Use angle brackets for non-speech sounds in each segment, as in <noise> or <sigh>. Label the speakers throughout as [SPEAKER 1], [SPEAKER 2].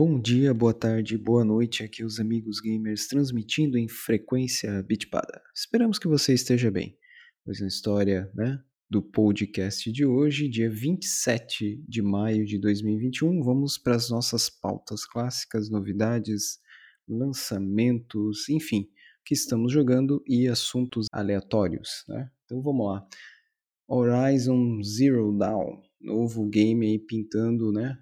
[SPEAKER 1] Bom dia, boa tarde, boa noite, aqui os amigos gamers transmitindo em frequência bitpada. Esperamos que você esteja bem. Pois na história, né, do podcast de hoje, dia 27 de maio de 2021, vamos para as nossas pautas clássicas, novidades, lançamentos, enfim, que estamos jogando e assuntos aleatórios, né? Então vamos lá. Horizon Zero Dawn, novo game aí pintando, né,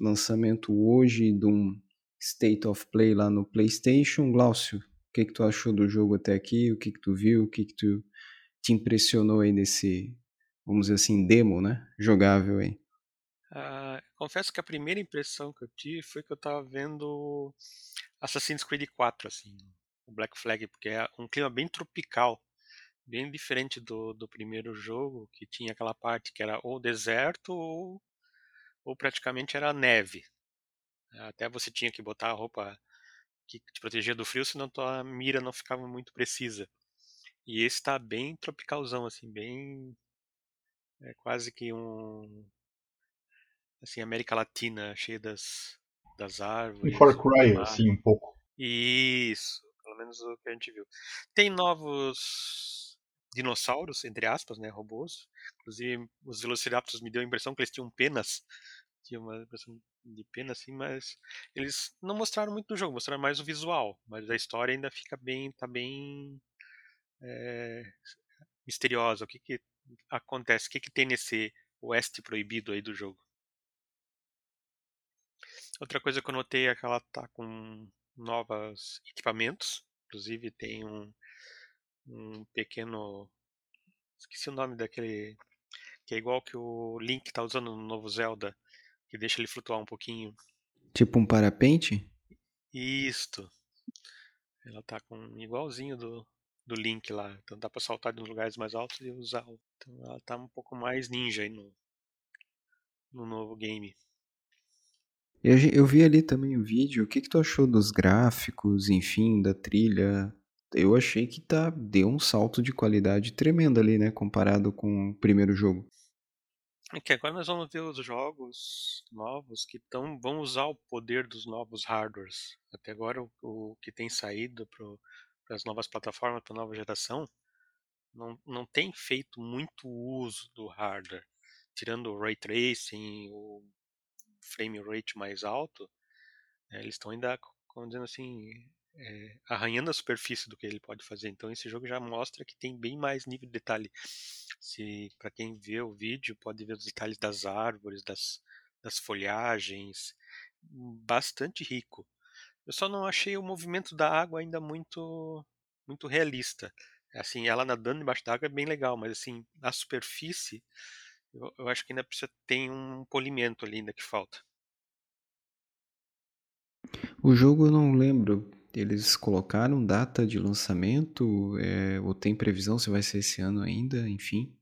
[SPEAKER 1] lançamento hoje de um State of Play lá no PlayStation. Glaucio, o que, que tu achou do jogo até aqui? O que, que tu viu? O que, que tu te impressionou aí nesse, vamos dizer assim, demo, né? Jogável aí.
[SPEAKER 2] Uh, confesso que a primeira impressão que eu tive foi que eu tava vendo Assassin's Creed 4, assim, o Black Flag, porque é um clima bem tropical, bem diferente do, do primeiro jogo, que tinha aquela parte que era ou deserto ou ou praticamente era neve. Até você tinha que botar a roupa que te protegia do frio, senão tua mira não ficava muito precisa. E esse está bem tropicalzão, assim, bem. É quase que um. Assim, América Latina, cheia das, das árvores.
[SPEAKER 3] Um Far Cry, assim, um pouco.
[SPEAKER 2] Isso, pelo menos o que a gente viu. Tem novos dinossauros, entre aspas, né, robôs. Inclusive, os Velociraptors me deu a impressão que eles tinham penas. Tinha uma impressão de pena, assim, mas eles não mostraram muito do jogo, mostraram mais o visual. Mas a história ainda fica bem, tá bem é, misteriosa. O que que acontece? O que que tem nesse oeste proibido aí do jogo? Outra coisa que eu notei é que ela tá com novos equipamentos. Inclusive tem um, um pequeno. Esqueci o nome daquele que é igual que o Link tá usando no novo Zelda, que deixa ele flutuar um pouquinho.
[SPEAKER 1] Tipo um parapente?
[SPEAKER 2] Isto. Ela tá com igualzinho do, do Link lá. Então dá pra saltar de uns lugares mais altos e usar. Então ela tá um pouco mais ninja aí no, no novo game.
[SPEAKER 1] Eu, eu vi ali também o vídeo. O que, que tu achou dos gráficos, enfim, da trilha? Eu achei que tá, deu um salto de qualidade tremendo ali, né? Comparado com o primeiro jogo.
[SPEAKER 2] É que agora nós vamos ver os jogos novos que tão, vão usar o poder dos novos hardwares. Até agora o, o que tem saído para as novas plataformas, para a nova geração, não, não tem feito muito uso do hardware. Tirando o ray tracing, o frame rate mais alto, é, eles estão ainda, como dizendo assim, é, arranhando a superfície do que ele pode fazer. Então esse jogo já mostra que tem bem mais nível de detalhe. Se para quem vê o vídeo pode ver os detalhes das árvores, das, das folhagens, bastante rico. Eu só não achei o movimento da água ainda muito muito realista. Assim, ela nadando debaixo da água é bem legal, mas assim, na superfície eu, eu acho que ainda precisa ter um polimento ali ainda que falta.
[SPEAKER 1] O jogo eu não lembro eles colocaram data de lançamento? É, ou tem previsão se vai ser esse ano ainda? Enfim.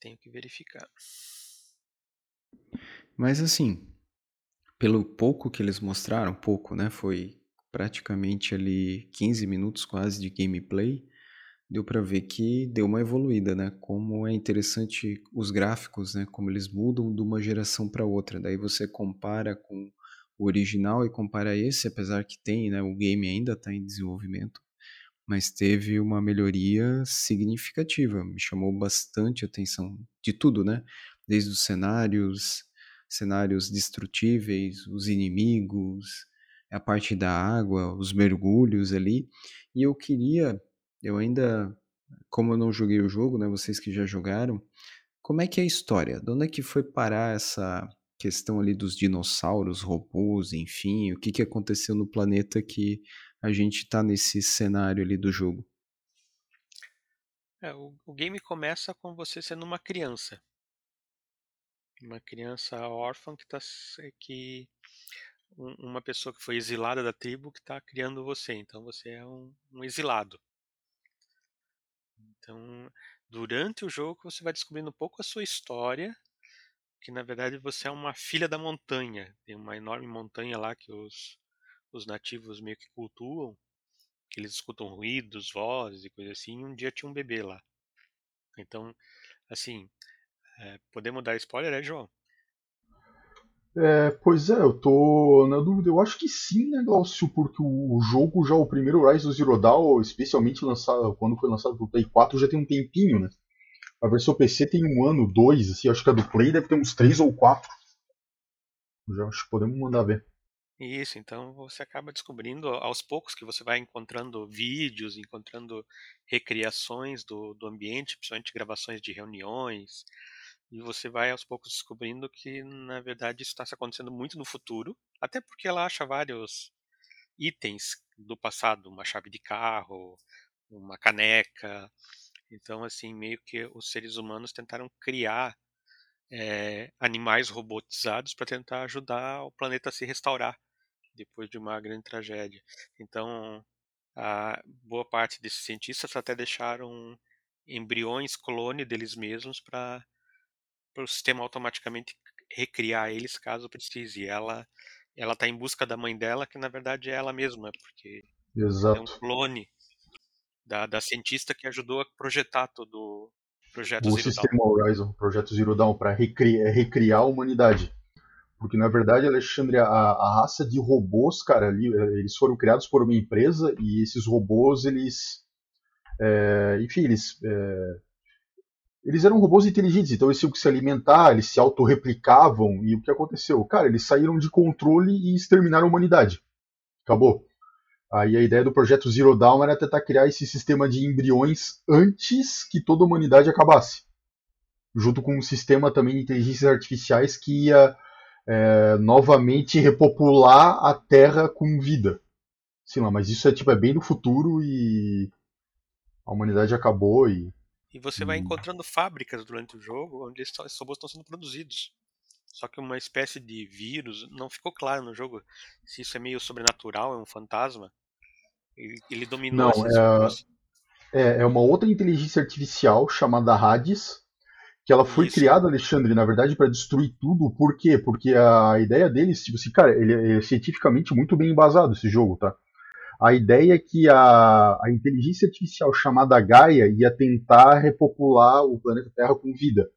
[SPEAKER 2] Tenho que verificar.
[SPEAKER 1] Mas assim, pelo pouco que eles mostraram, pouco, né? Foi praticamente ali 15 minutos quase de gameplay. Deu para ver que deu uma evoluída, né? Como é interessante os gráficos, né? Como eles mudam de uma geração para outra. Daí você compara com o original e compara esse, apesar que tem, né, o game ainda está em desenvolvimento, mas teve uma melhoria significativa, me chamou bastante atenção de tudo, né? Desde os cenários, cenários destrutíveis, os inimigos, a parte da água, os mergulhos ali, e eu queria, eu ainda, como eu não joguei o jogo, né, vocês que já jogaram, como é que é a história? De onde é que foi parar essa questão ali dos dinossauros, robôs, enfim, o que, que aconteceu no planeta que a gente está nesse cenário ali do jogo.
[SPEAKER 2] É, o, o, game começa com você sendo uma criança. Uma criança órfã que está que um, uma pessoa que foi exilada da tribo que está criando você. Então você é um, um exilado. Então, durante o jogo você vai descobrindo um pouco a sua história que na verdade você é uma filha da montanha. Tem uma enorme montanha lá que os, os nativos meio que cultuam, que eles escutam ruídos, vozes e coisa assim. E um dia tinha um bebê lá. Então, assim, é, podemos dar spoiler, é, João?
[SPEAKER 3] É, pois é, eu tô na dúvida. Eu acho que sim, né, Glaucio? Porque o jogo, já o primeiro Rise of Zero Dawn, especialmente lançado, quando foi lançado pro Play 4, já tem um tempinho, né? A versão PC tem um ano, dois, assim, acho que a do Play deve ter uns três ou quatro. Já acho que podemos mandar ver.
[SPEAKER 2] Isso, então você acaba descobrindo aos poucos que você vai encontrando vídeos, encontrando recriações do, do ambiente, principalmente gravações de reuniões, e você vai aos poucos descobrindo que, na verdade, isso está acontecendo muito no futuro, até porque ela acha vários itens do passado, uma chave de carro, uma caneca. Então, assim, meio que os seres humanos tentaram criar é, animais robotizados para tentar ajudar o planeta a se restaurar depois de uma grande tragédia. Então, a boa parte desses cientistas até deixaram embriões clone deles mesmos para o sistema automaticamente recriar eles caso precise. E ela ela está em busca da mãe dela, que na verdade é ela mesma, porque
[SPEAKER 3] Exato.
[SPEAKER 2] é um clone da, da cientista que ajudou a projetar todo o projeto
[SPEAKER 3] o
[SPEAKER 2] Zero
[SPEAKER 3] sistema
[SPEAKER 2] Dawn.
[SPEAKER 3] Horizon, projeto Zero Dawn, para recriar, recriar a humanidade. Porque, na verdade, Alexandre, a, a, raça de robôs, cara, ali, eh, eles foram criados por uma empresa e esses robôs, eles. É, enfim, eles. É, eles eram robôs inteligentes, então eles tinham que se alimentar, eles se autorreplicavam, e o que aconteceu? Cara, eles saíram de controle e exterminaram a humanidade. Acabou. Aí a ideia do projeto Zero Dawn era tentar criar esse sistema de embriões antes que toda a humanidade acabasse. Junto com um sistema também de inteligências artificiais que ia é, novamente repopular a Terra com vida. Sei lá, mas isso é tipo é bem no futuro e a humanidade acabou e
[SPEAKER 2] e você vai encontrando fábricas durante o jogo onde esses robôs estão sendo produzidos. Só que uma espécie de vírus, não ficou claro no jogo se isso é meio sobrenatural, é um fantasma. Ele, ele dominou
[SPEAKER 3] Não,
[SPEAKER 2] esses
[SPEAKER 3] é, é, é uma outra inteligência artificial chamada Hades, que ela foi
[SPEAKER 2] Isso.
[SPEAKER 3] criada, Alexandre, na verdade, para destruir tudo. Por quê? Porque a ideia deles, tipo assim, cara, ele é cientificamente muito bem embasado esse jogo, tá? A ideia é que a, a inteligência artificial chamada Gaia ia tentar repopular o planeta Terra com vida.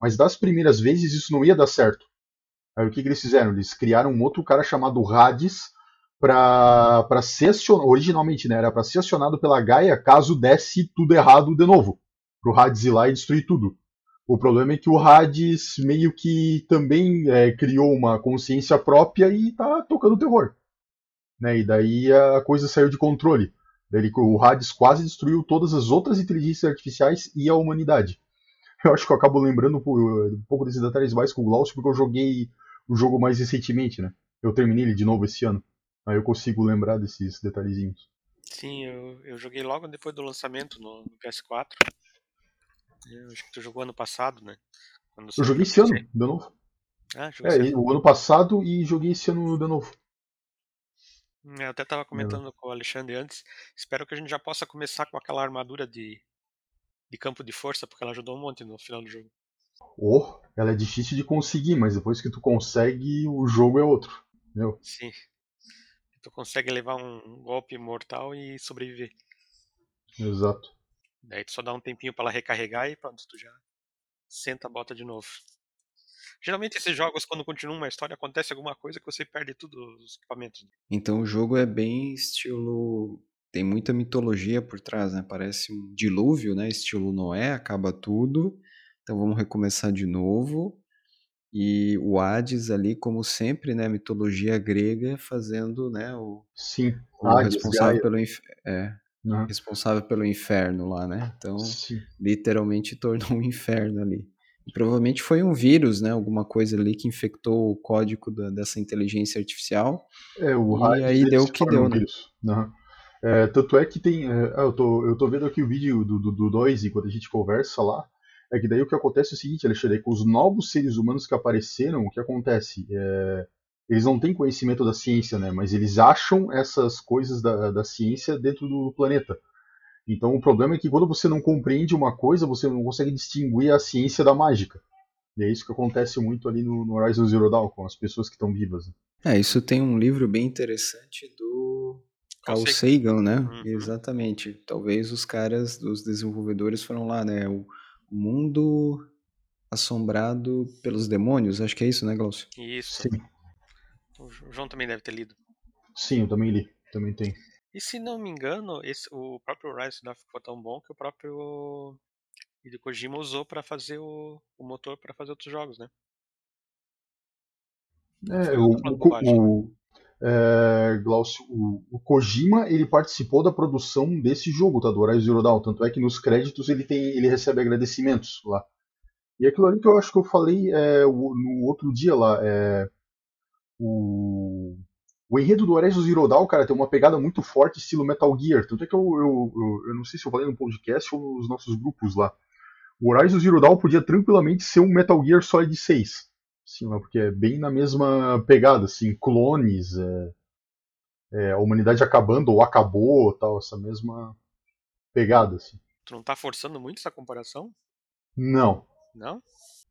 [SPEAKER 3] Mas das primeiras vezes isso não ia dar certo. Aí o que, que eles fizeram? Eles criaram um outro cara chamado Hades para ser acionado, originalmente né, era para ser acionado pela Gaia caso desse tudo errado de novo. Pro Hades ir lá e destruir tudo. O problema é que o Hades meio que também é, criou uma consciência própria e tá tocando terror. Né? E daí a coisa saiu de controle. Daí o Hades quase destruiu todas as outras inteligências artificiais e a humanidade. <laughs> Eu acho que eu acabo lembrando um pouco desses detalhes mais com o Glaucio, porque eu joguei o jogo mais recentemente, né? Eu terminei ele de novo esse ano. Aí eu consigo lembrar desses detalhezinhos.
[SPEAKER 2] Sim, eu, eu joguei logo depois do lançamento no, no PS4. Eu acho que tu jogou ano passado, né? Quando
[SPEAKER 3] Eu joguei esse ano, de novo.
[SPEAKER 2] Ah, jogou
[SPEAKER 3] É,
[SPEAKER 2] esse ano.
[SPEAKER 3] o ano passado e joguei esse ano de novo.
[SPEAKER 2] É, Eu até estava comentando com o Alexandre antes. Espero que a gente já possa começar com aquela armadura de, de campo de força, porque ela ajudou um monte no final do jogo.
[SPEAKER 3] Oh, ela é difícil de conseguir, mas depois que tu consegue, o jogo é outro. Meu,
[SPEAKER 2] Sim. Tu consegue levar um golpe mortal e sobreviver.
[SPEAKER 3] exato.
[SPEAKER 2] Daí tu só dá um tempinho para ela recarregar e pronto, tu já senta a bota de novo. Geralmente esses jogos, quando continuam uma história, acontece alguma coisa que você perde tudo os equipamentos.
[SPEAKER 1] Então o jogo é bem estilo. Tem muita mitologia por trás, né? Parece um dilúvio, né? Estilo Noé, acaba tudo. Então vamos recomeçar de novo. E o Hades ali, como sempre, né? Mitologia grega fazendo, né? O,
[SPEAKER 3] Sim.
[SPEAKER 1] o
[SPEAKER 3] Hades,
[SPEAKER 1] responsável
[SPEAKER 3] Gaia.
[SPEAKER 1] pelo inf... é,
[SPEAKER 3] Aham.
[SPEAKER 1] responsável pelo inferno lá, né? Então
[SPEAKER 3] Sim.
[SPEAKER 1] literalmente <laughs> tornou um inferno ali. E provavelmente foi um vírus, né? Alguma coisa ali que infectou o código da- dessa inteligência artificial.
[SPEAKER 3] É, o
[SPEAKER 1] E
[SPEAKER 3] Hades,
[SPEAKER 1] aí
[SPEAKER 3] ele
[SPEAKER 1] deu o que deu, né?
[SPEAKER 3] vírus. É, tanto é que tem. é, ah, eu, tô, eu tô vendo aqui o vídeo do 2 do, dois, enquanto a gente conversa lá. É que daí o que acontece é o seguinte, Alexandre, é com os novos seres humanos que apareceram, o que acontece? É, eles não têm conhecimento da ciência, né? Mas eles acham essas coisas da, da ciência dentro do planeta. Então o problema é que quando você não compreende uma coisa, você não consegue distinguir a ciência da mágica. E é isso que acontece muito ali no, no Horizon Zero Dawn, com as pessoas que estão vivas. né?
[SPEAKER 1] É, isso tem um livro bem interessante do Carl Sagan, né?
[SPEAKER 2] Uhum.
[SPEAKER 1] Exatamente. Talvez os caras, os desenvolvedores foram lá, né? O, mundo. Assombrado pelos Demônios, acho que é isso, né, Glaucio?
[SPEAKER 2] Isso.
[SPEAKER 3] Sim,
[SPEAKER 2] O João também deve ter lido.
[SPEAKER 3] sim, eu também li. Também tem.
[SPEAKER 2] E se não me engano, esse, o próprio Rise of ficou tão bom que o próprio Hideo Kojima usou para fazer o, o motor para fazer outros jogos, né?
[SPEAKER 3] É, o,
[SPEAKER 2] bobagem.
[SPEAKER 3] o, é, Glaucio, o, o Kojima ele participou da produção desse jogo, tá? Do Horizon Zero Dawn. Tanto é que nos créditos ele tem, ele recebe agradecimentos lá. E aquilo ali que eu acho que eu falei é, o- no outro dia lá, é, o, o enredo do Horizon Zero Dawn, cara, tem uma pegada muito forte, estilo Metal Gear. Tanto é que eu, eu, eu, eu não sei se eu falei no podcast ou nos nossos grupos lá. O Horizon Zero Dawn podia tranquilamente ser um Metal Gear Solid 6. Sim, porque é bem na mesma pegada, assim, clones, é, é, a humanidade acabando ou acabou, tal, essa mesma pegada, assim.
[SPEAKER 2] Tu não tá forçando muito essa comparação?
[SPEAKER 3] Não,
[SPEAKER 2] Não?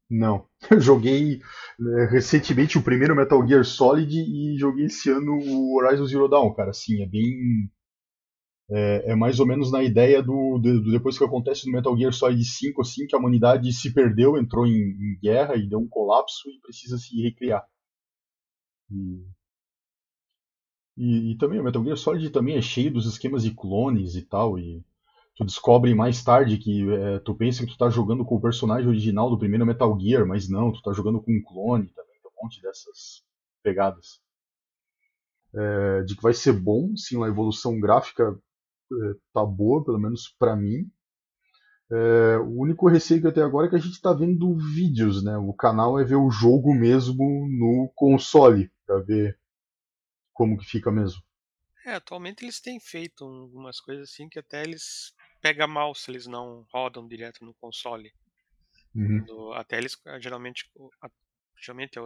[SPEAKER 3] não. Eu <laughs> joguei é, recentemente o primeiro Metal Gear Solid e joguei esse ano o Horizon Zero Dawn, cara, assim, é bem... É, é mais ou menos na ideia do, do- do depois que acontece no Metal Gear Solid 5, assim, que a humanidade se perdeu, entrou em, em guerra e deu um colapso e precisa se recriar. E, e, e também o Metal Gear Solid também é cheio dos esquemas de clones e tal, e tu descobre mais tarde que é, tu pensa que tu tá jogando com o personagem original do primeiro Metal Gear, mas não, tu tá jogando com um clone também, tem um monte dessas pegadas. É, de que vai ser bom, sim, a evolução gráfica tá boa, pelo menos pra mim. É, o único receio que eu tenho agora é que a gente tá vendo vídeos, né? O canal é ver o jogo mesmo no console, pra ver como que fica mesmo.
[SPEAKER 2] É, atualmente eles têm feito algumas coisas assim que até eles pega mal se eles não rodam direto no console.
[SPEAKER 3] Uhum.
[SPEAKER 2] Quando- até eles ah, geralmente geralmente é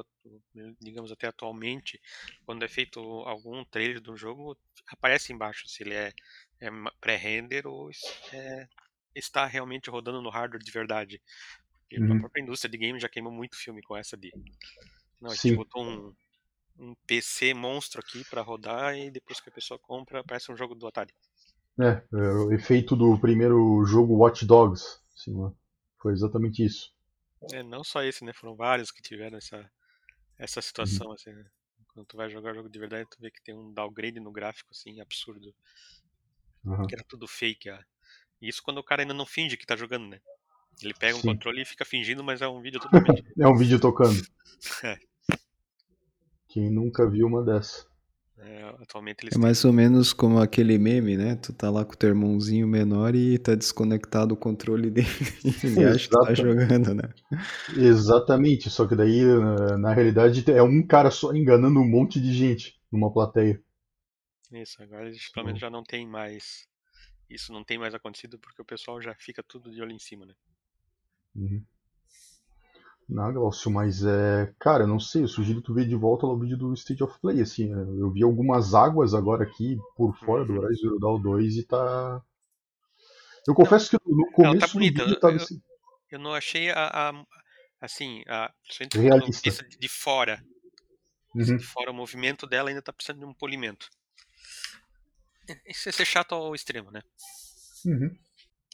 [SPEAKER 2] digamos até atualmente quando é feito algum trailer do jogo aparece embaixo se ele é, é pré-render ou é- está realmente rodando no hardware de verdade. E a
[SPEAKER 3] Uhum.
[SPEAKER 2] própria indústria de games já queimou muito filme com essa de não, a gente
[SPEAKER 3] Sim.
[SPEAKER 2] botou um, um PC monstro aqui pra rodar e depois que a pessoa compra parece um jogo do Atari.
[SPEAKER 3] É, é, o efeito do primeiro jogo Watch Dogs, sim, né? foi exatamente isso.
[SPEAKER 2] É, não só esse, né? Foram vários que tiveram essa, essa situação, assim, né? Quando tu vai jogar jogo de verdade, tu vê que tem um downgrade no gráfico, assim, absurdo.
[SPEAKER 3] Aham.
[SPEAKER 2] Que era tudo fake. ah. Isso quando o cara ainda não finge que tá jogando, né? Ele pega um
[SPEAKER 3] Sim.
[SPEAKER 2] controle e fica fingindo, mas é um vídeo totalmente. <laughs>
[SPEAKER 3] É um vídeo tocando. <laughs>
[SPEAKER 2] É.
[SPEAKER 3] Quem nunca viu uma dessa?
[SPEAKER 2] é, atualmente eles
[SPEAKER 1] É mais ou menos como aquele meme, né? Tu tá lá com o teu irmãozinho menor e tá desconectado o controle dele <laughs> e acha que tá jogando, né?
[SPEAKER 3] Exatamente, só que daí, na realidade, é um cara só enganando um monte de gente numa plateia.
[SPEAKER 2] Isso, agora eles pelo menos já não tem mais. Isso não tem mais acontecido porque o pessoal já fica tudo de olho em cima, né?
[SPEAKER 3] Uhum. Não, Glaucio, mas é. Cara, eu não sei, eu sugiro tu ver de volta lá o vídeo do State of Play, assim. é, Eu vi algumas águas agora aqui por fora do
[SPEAKER 2] Uhum.
[SPEAKER 3] Horizon Zero Dawn 2 e tá. Eu confesso que no começo
[SPEAKER 2] tá
[SPEAKER 3] do
[SPEAKER 2] bonita.
[SPEAKER 3] vídeo tava
[SPEAKER 2] Eu, eu não achei a. a- assim, a,
[SPEAKER 3] realista.
[SPEAKER 2] de- fora.
[SPEAKER 3] Uhum.
[SPEAKER 2] de fora, o movimento dela ainda tá precisando de um polimento. Isso é ser chato ao extremo, né?
[SPEAKER 3] Uhum.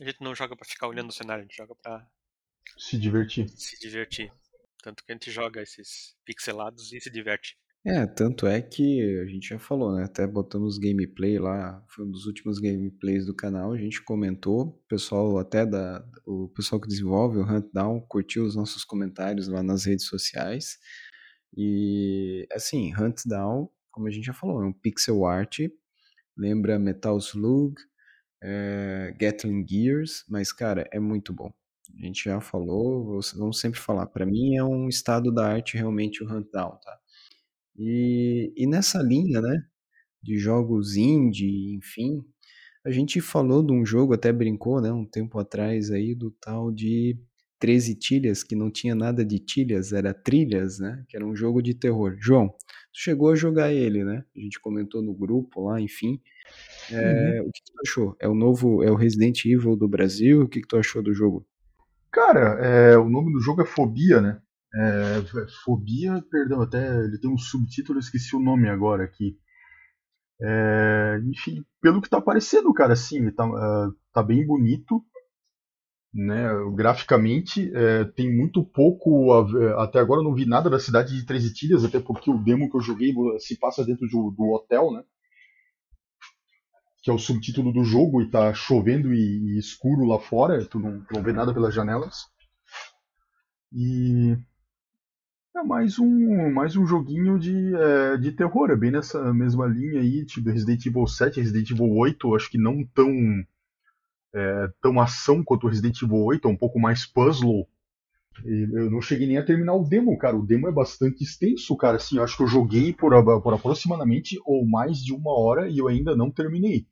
[SPEAKER 2] A gente não joga pra ficar olhando o cenário, a gente joga pra
[SPEAKER 3] Se divertir.
[SPEAKER 2] se divertir. Tanto que a gente joga esses pixelados e se diverte.
[SPEAKER 1] É, tanto é que a gente já falou, né? Até botamos gameplay lá, foi um dos últimos gameplays do canal, a gente comentou, o pessoal até da o pessoal que desenvolve o Huntdown curtiu os nossos comentários lá nas redes sociais. E assim, Huntdown, como a gente já falou, é um pixel art, lembra Metal Slug, é, Gatling Gears, mas cara, é muito bom. A gente já falou, vamos- sempre falar. Pra mim é um estado da arte realmente o Huntdown, tá? E, e nessa linha, né, de jogos indie, enfim, a gente falou de um jogo, até brincou, né, um tempo atrás aí, do tal de 13 Tilhas, que não tinha nada de tilhas, era trilhas, né, que era um jogo de terror. João, chegou a jogar ele, né? A gente comentou no grupo lá, enfim. É, o que, que tu achou? É o novo, é o Resident Evil do Brasil? O que, que tu achou do jogo?
[SPEAKER 3] Cara, é, o nome do jogo é Fobia, né? É, Fobia, perdão, até ele tem um subtítulo, eu esqueci o nome agora aqui. É, enfim, pelo que tá parecendo, cara, assim, ele tá, ah, tá bem bonito. Né? Graficamente, é, tem muito pouco. Até agora eu não vi nada da cidade de Três Itilhas, até porque o demo que eu joguei se passa dentro do, do hotel, né? Que é o subtítulo do jogo e tá chovendo e, e escuro lá fora, tu não, tu não vê nada pelas janelas. E é mais um, mais um joguinho de, é, de terror, é bem nessa mesma linha aí, tipo Resident Evil 7, Resident Evil 8, acho que não tão é, tão ação quanto o Resident Evil 8, é um pouco mais puzzle. E eu não cheguei nem a terminar o demo, cara. O demo é bastante extenso, cara. Assim, eu acho que eu joguei por, por aproximadamente ou mais de uma hora e eu ainda não terminei.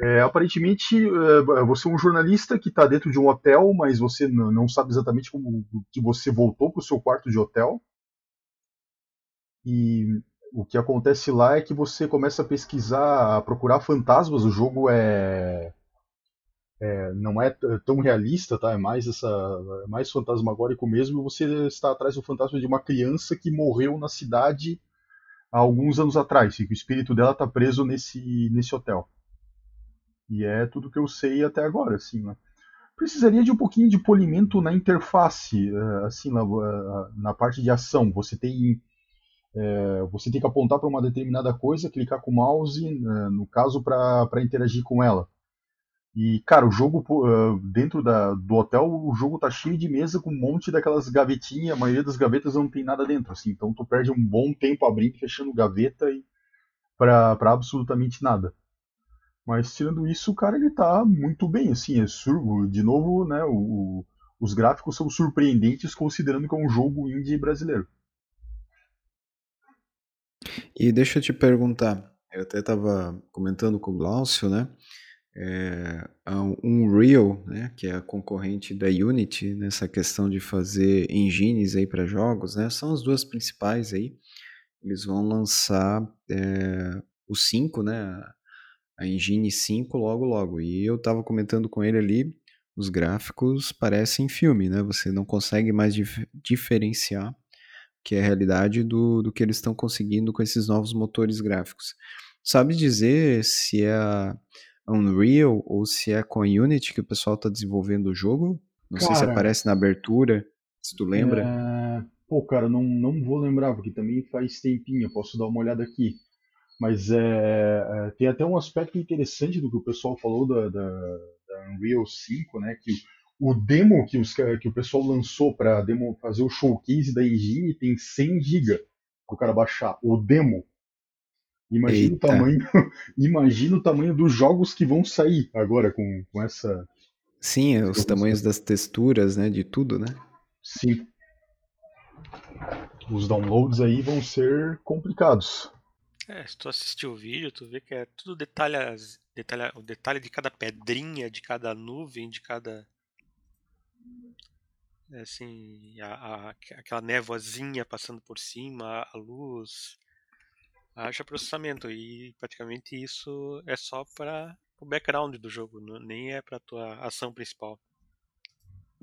[SPEAKER 3] É, aparentemente, é, você é um jornalista que está dentro de um hotel, mas você não sabe exatamente como que você voltou para o seu quarto de hotel. E o que acontece lá é que você começa a pesquisar, a procurar fantasmas. O jogo é é, não é tão realista, tá? É mais essa, é mais fantasmagórico mesmo. Você está atrás do fantasma de uma criança que morreu na cidade há alguns anos atrás, e que o espírito dela está preso nesse nesse hotel. E é tudo que eu sei até agora, assim. Né? Precisaria de um pouquinho de polimento na interface, é, assim, na, é, na parte de ação. Você tem é, você tem que apontar para uma determinada coisa, clicar com o mouse, no caso, para interagir com ela. E, cara, o jogo, uh, dentro da, do hotel, o jogo tá cheio de mesa com um monte daquelas gavetinhas. A maioria das gavetas não tem nada dentro, assim. Então tu perde um bom tempo abrindo e fechando gaveta e pra, pra absolutamente nada. Mas tirando isso, o cara ele tá muito bem, assim. É sur de novo, né, o, os gráficos são surpreendentes considerando que é um jogo indie brasileiro.
[SPEAKER 1] E deixa eu te perguntar, eu até estava comentando com o Glaucio, né? É, a Unreal, né, que é a concorrente da Unity nessa questão de fazer engines aí para jogos, né, são as duas principais aí. Eles vão lançar é, o 5, né, a Engine 5 logo logo. E eu estava comentando com ele ali, os gráficos parecem filme, né? Você não consegue mais dif diferenciar que é a realidade do, do que eles estão conseguindo com esses novos motores gráficos. Sabe dizer se é a Unreal ou se é com a Unity que o pessoal está desenvolvendo o jogo. Não cara, sei se aparece na abertura, se tu lembra.
[SPEAKER 3] É... Pô, cara, não, não vou lembrar, porque também faz tempinho, posso dar uma olhada aqui. Mas é, é, tem até um aspecto interessante do que o pessoal falou da, da, da Unreal 5, né? Que o demo que, os, que o pessoal lançou para fazer o showcase da engine tem 100 GB para o cara baixar. O demo. Imagina o tamanho, <laughs> imagina o tamanho dos jogos que vão sair agora com, com essa.
[SPEAKER 1] Sim, os tamanhos das texturas, né? De tudo, né?
[SPEAKER 3] Sim. Os downloads aí vão ser complicados.
[SPEAKER 2] É, se tu assistir o vídeo, tu vê que é tudo detalha, detalha, o detalhe de cada pedrinha, de cada nuvem, de cada. É assim, a, a, aquela névoazinha passando por cima, a luz haja processamento e praticamente isso é só para o background do jogo, nem é para tua ação principal.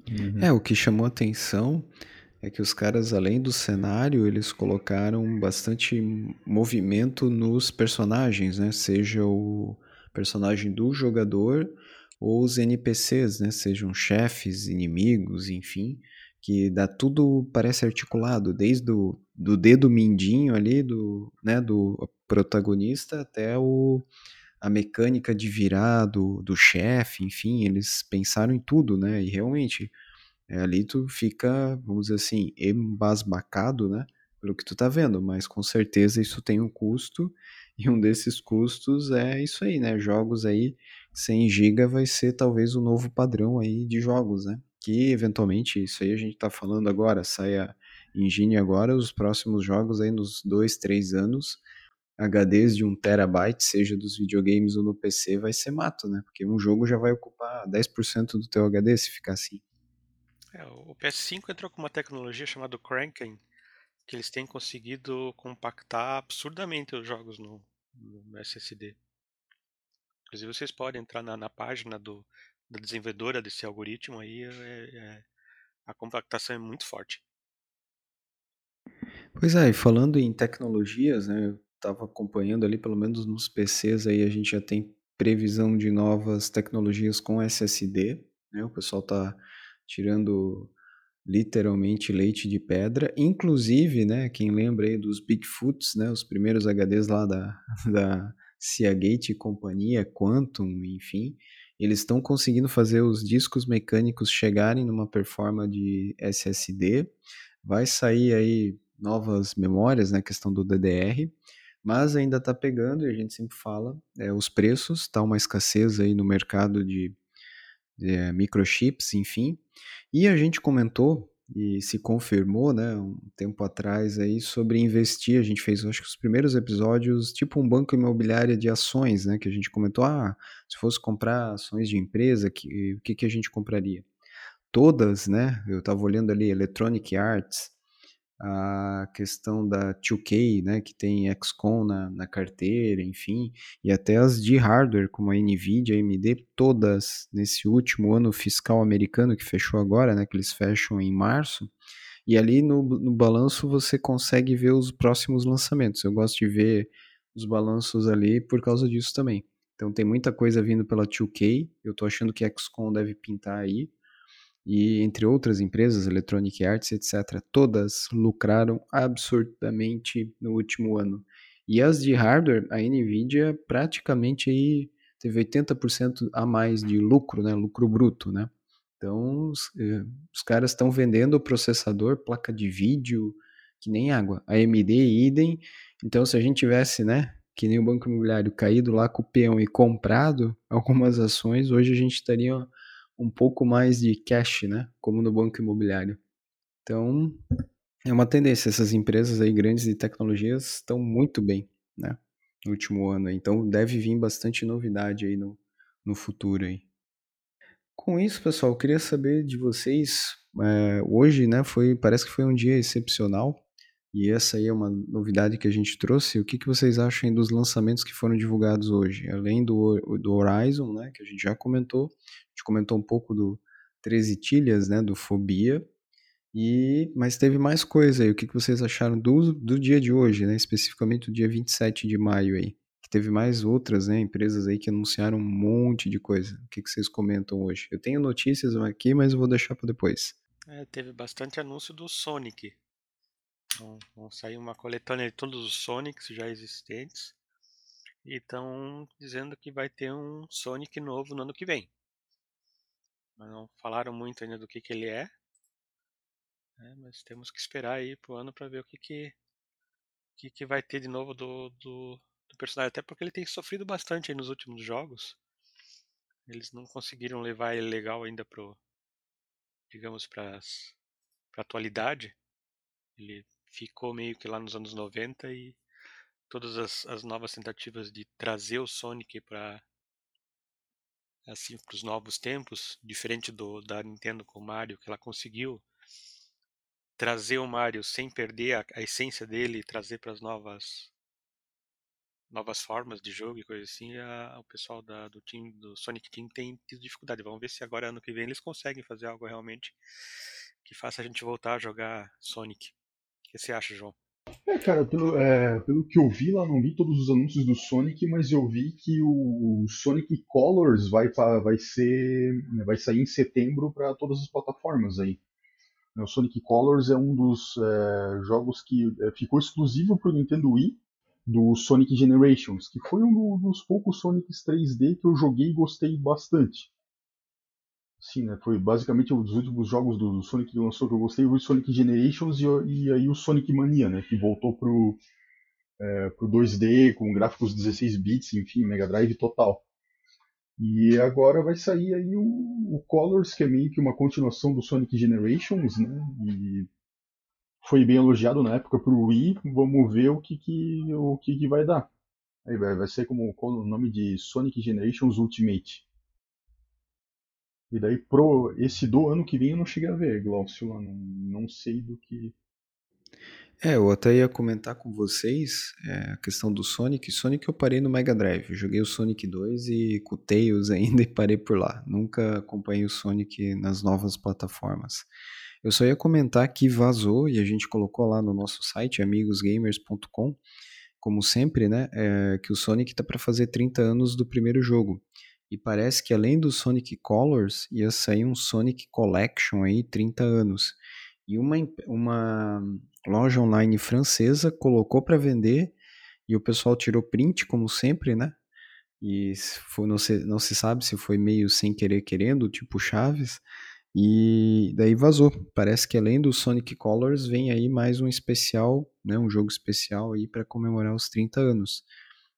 [SPEAKER 1] Uhum. É, o que chamou atenção é que os caras, além do cenário, eles colocaram bastante movimento nos personagens, né? Seja o personagem do jogador ou os NPCs, né? Sejam chefes, inimigos, enfim que dá tudo, parece articulado, desde o do dedo mindinho ali do, né, do protagonista até o, a mecânica de virar do, do chefe, enfim, eles pensaram em tudo, né, e realmente, é, ali tu fica, vamos dizer assim, embasbacado, né, pelo que tu tá vendo, mas com certeza isso tem um custo, e um desses custos é isso aí, né, jogos aí, 100 GB vai ser talvez o novo padrão aí de jogos, né, que eventualmente, isso aí a gente está falando agora, sai a engine agora, os próximos jogos aí nos dois, três anos, HDs de 1 terabyte, seja dos videogames ou no PC, vai ser mato, né? Porque um jogo já vai ocupar 10% do teu HD se ficar assim.
[SPEAKER 2] É, o PS5 entrou com uma tecnologia chamada Cranking, que eles têm conseguido compactar absurdamente os jogos no, no SSD. Inclusive vocês podem entrar na, na página do, da desenvolvedora desse algoritmo aí, é, é, a compactação é muito forte.
[SPEAKER 1] Pois é, e falando em tecnologias, né, eu estava acompanhando ali, pelo menos nos PCs aí a gente já tem previsão de novas tecnologias com SSD, né? O pessoal tá tirando literalmente leite de pedra, inclusive, né, quem lembra aí dos Bigfoots, né, os primeiros HDs lá da, <laughs> da Seagate e companhia, Quantum, enfim, eles estão conseguindo fazer os discos mecânicos chegarem numa performance de SSD, vai sair aí novas memórias, né, questão do DDR, mas ainda está pegando, e a gente sempre fala, é, os preços, está uma escassez aí no mercado de, de é, microchips, enfim, e a gente comentou e se confirmou, né, um tempo atrás aí sobre investir. A gente fez, acho que os primeiros episódios, tipo um banco imobiliário de ações, né, que a gente comentou, ah, se fosse comprar ações de empresa, que, o que, que a gente compraria? Todas, né, eu estava olhando ali, Electronic Arts, a questão da 2K, né, que tem XCOM na, na carteira, enfim, e até as de hardware, como a Nvidia, a AMD, todas nesse último ano fiscal americano que fechou agora, né, que eles fecham em março, e ali no, no balanço você consegue ver os próximos lançamentos. Eu gosto de ver os balanços ali por causa disso também. Então tem muita coisa vindo pela 2K, eu tô achando que XCOM deve pintar aí, e entre outras empresas, Electronic Arts, etc., todas lucraram absurdamente no último ano. E as de hardware, a Nvidia praticamente aí teve 80% a mais de lucro, né, lucro bruto, né? Então, os, eh, os caras estão vendendo processador, placa de vídeo, que nem água. A AMD, idem. Então, se a gente tivesse, né, que nem o Banco Imobiliário, caído lá com o peão e comprado algumas ações, hoje a gente estaria um pouco mais de cash, né? Como no banco imobiliário. Então, é uma tendência. Essas empresas aí grandes de tecnologias estão muito bem, né? No último ano. Então, deve vir bastante novidade aí no, no futuro aí. Com isso, pessoal, eu queria saber de vocês. É, hoje, né? Foi, parece que foi um dia excepcional. E essa aí é uma novidade que a gente trouxe. O que, que vocês acham dos lançamentos que foram divulgados hoje? Além do, do Horizon, né, que a gente já comentou, gente comentou um pouco do 13 Tilhas, né, do Fobia, e, mas teve mais coisa aí. O que, que vocês acharam do, do dia de hoje, né, especificamente o dia 27 de maio aí? Que teve mais outras né, empresas aí que anunciaram um monte de coisa. O que, que vocês comentam hoje? Eu tenho notícias aqui, mas eu vou deixar para depois.
[SPEAKER 2] É, teve bastante anúncio do Sonic. Vão, vão sair uma coletânea de todos os Sonics já existentes. E estão dizendo que vai ter um Sonic novo no ano que vem. Mas não falaram muito ainda do que, que ele é. Né? Mas temos que esperar aí pro ano para ver o que, que, que, que vai ter de novo do, do, do personagem. Até porque ele tem sofrido bastante nos últimos jogos. Eles não conseguiram levar ele legal ainda pro, digamos, para atualidade. Ele ficou meio que lá nos anos 90 e todas as, as novas tentativas de trazer o Sonic para assim para os novos tempos, diferente do da Nintendo com o Mario, que ela conseguiu trazer o Mario sem perder a, a essência dele, trazer para as novas novas formas de jogo e coisa assim, a, o pessoal da, do time do Sonic Team tem tido dificuldade. Vamos ver se agora ano que vem eles conseguem fazer algo realmente que faça a gente voltar a jogar Sonic que você acha, João?
[SPEAKER 3] É, cara, pelo, é, pelo que eu vi lá, não vi todos os anúncios do Sonic, mas eu vi que o Sonic Colors vai, vai, ser, vai sair em setembro para todas as plataformas aí. O Sonic Colors é um dos é, jogos que é, ficou exclusivo para o Nintendo Wii do Sonic Generations, que foi um dos poucos Sonics 3D que eu joguei e gostei bastante. Sim, né? Foi basicamente um dos últimos jogos do Sonic que lançou que eu gostei, o Sonic Generations e, e aí o Sonic Mania, né? Que voltou pro, é, pro 2D, com gráficos 16 bits, enfim, Mega Drive total. E agora vai sair aí o, o Colors, que é meio que uma continuação do Sonic Generations, né? E foi bem elogiado na época pro Wii. Vamos ver o que, que, o que, que vai dar. Aí vai, vai ser como o nome de Sonic Generations Ultimate. E daí pro esse do ano que vem eu não cheguei a ver, Glaucio, não, não sei do que.
[SPEAKER 1] É, eu até ia comentar com vocês é, a questão do Sonic. Sonic eu parei no Mega Drive. Eu joguei o Sonic 2 e com o Tails ainda e parei por lá. Nunca acompanhei o Sonic nas novas plataformas. Eu só ia comentar que vazou e a gente colocou lá no nosso site, amigosgamers.com, como sempre, né? É, que o Sonic tá para fazer 30 anos do primeiro jogo. E parece que além do Sonic Colors, ia sair um Sonic Collection aí, 30 anos. E uma, uma loja online francesa colocou para vender e o pessoal tirou print, como sempre, né? E foi, não, se, não se sabe se foi meio sem querer querendo, tipo Chaves. E daí vazou. Parece que além do Sonic Colors vem aí mais um especial, né, um jogo especial aí para comemorar os 30 anos.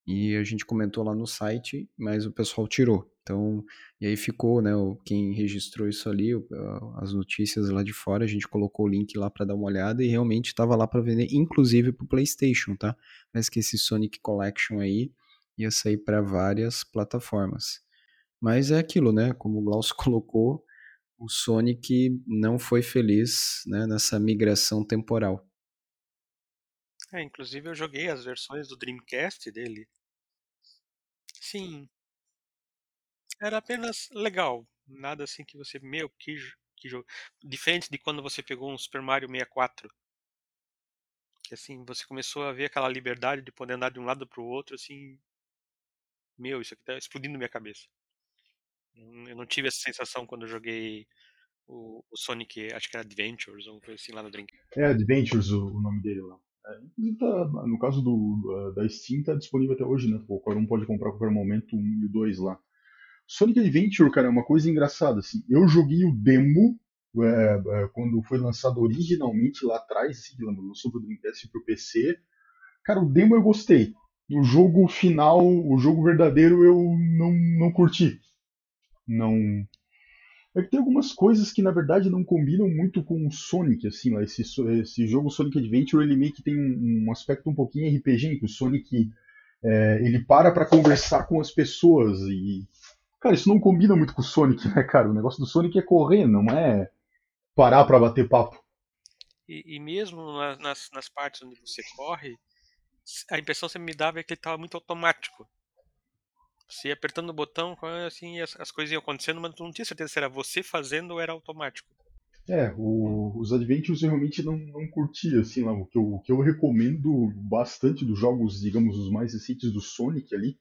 [SPEAKER 1] E a gente comentou lá no site, mas o pessoal tirou. Então, e aí ficou, né, quem registrou isso ali, as notícias lá de fora, a gente colocou o link lá para dar uma olhada e realmente estava lá para vender, inclusive para o PlayStation, tá? Mas que esse Sonic Collection aí ia sair para várias plataformas. Mas é aquilo, né? Como o Glaucio <laughs> colocou, o Sonic não foi feliz né, nessa migração temporal.
[SPEAKER 2] É, inclusive eu joguei as versões do Dreamcast dele. Sim. Era apenas legal. Nada assim que você, meu, que, que jogo. Diferente de quando você pegou um Super Mario 64. Que assim, você começou a ver aquela liberdade de poder andar de um lado pro outro, assim. Meu, isso aqui tá explodindo minha cabeça. Eu não tive essa sensação quando eu joguei o, o Sonic, acho que era Adventures, ou coisa assim lá no Drink.
[SPEAKER 3] É, Adventures o, o nome dele lá. É, tá, no caso do, da Steam, tá disponível até hoje, né? Qualquer um pode comprar a qualquer momento um e o dois lá. Sonic Adventure, cara, é uma coisa engraçada. Assim. Eu joguei o demo é, é, quando foi lançado originalmente lá atrás, assim, lançou pro Dreamcast e pro PC. Cara, o demo eu gostei. O jogo final, o jogo verdadeiro, eu não, não curti não. É que tem algumas coisas que na verdade não combinam muito com o Sonic, assim, lá, esse, esse jogo Sonic Adventure ele meio que tem um, um aspecto um pouquinho RPG, em que o Sonic é, ele para para conversar com as pessoas e cara isso não combina muito com o Sonic, né, cara? O negócio do Sonic é correr, não é parar para bater papo.
[SPEAKER 2] E, e mesmo nas, nas partes onde você corre, a impressão que você me dava é que ele estava muito automático. Você ia apertando o botão, assim, as, as coisas iam acontecendo, mas tu não tinha certeza se era você fazendo ou era automático.
[SPEAKER 3] É, o, os Adventures eu realmente não, não curti, assim, lá, o que, eu, o que eu recomendo bastante dos jogos, digamos, os mais recentes do Sonic ali,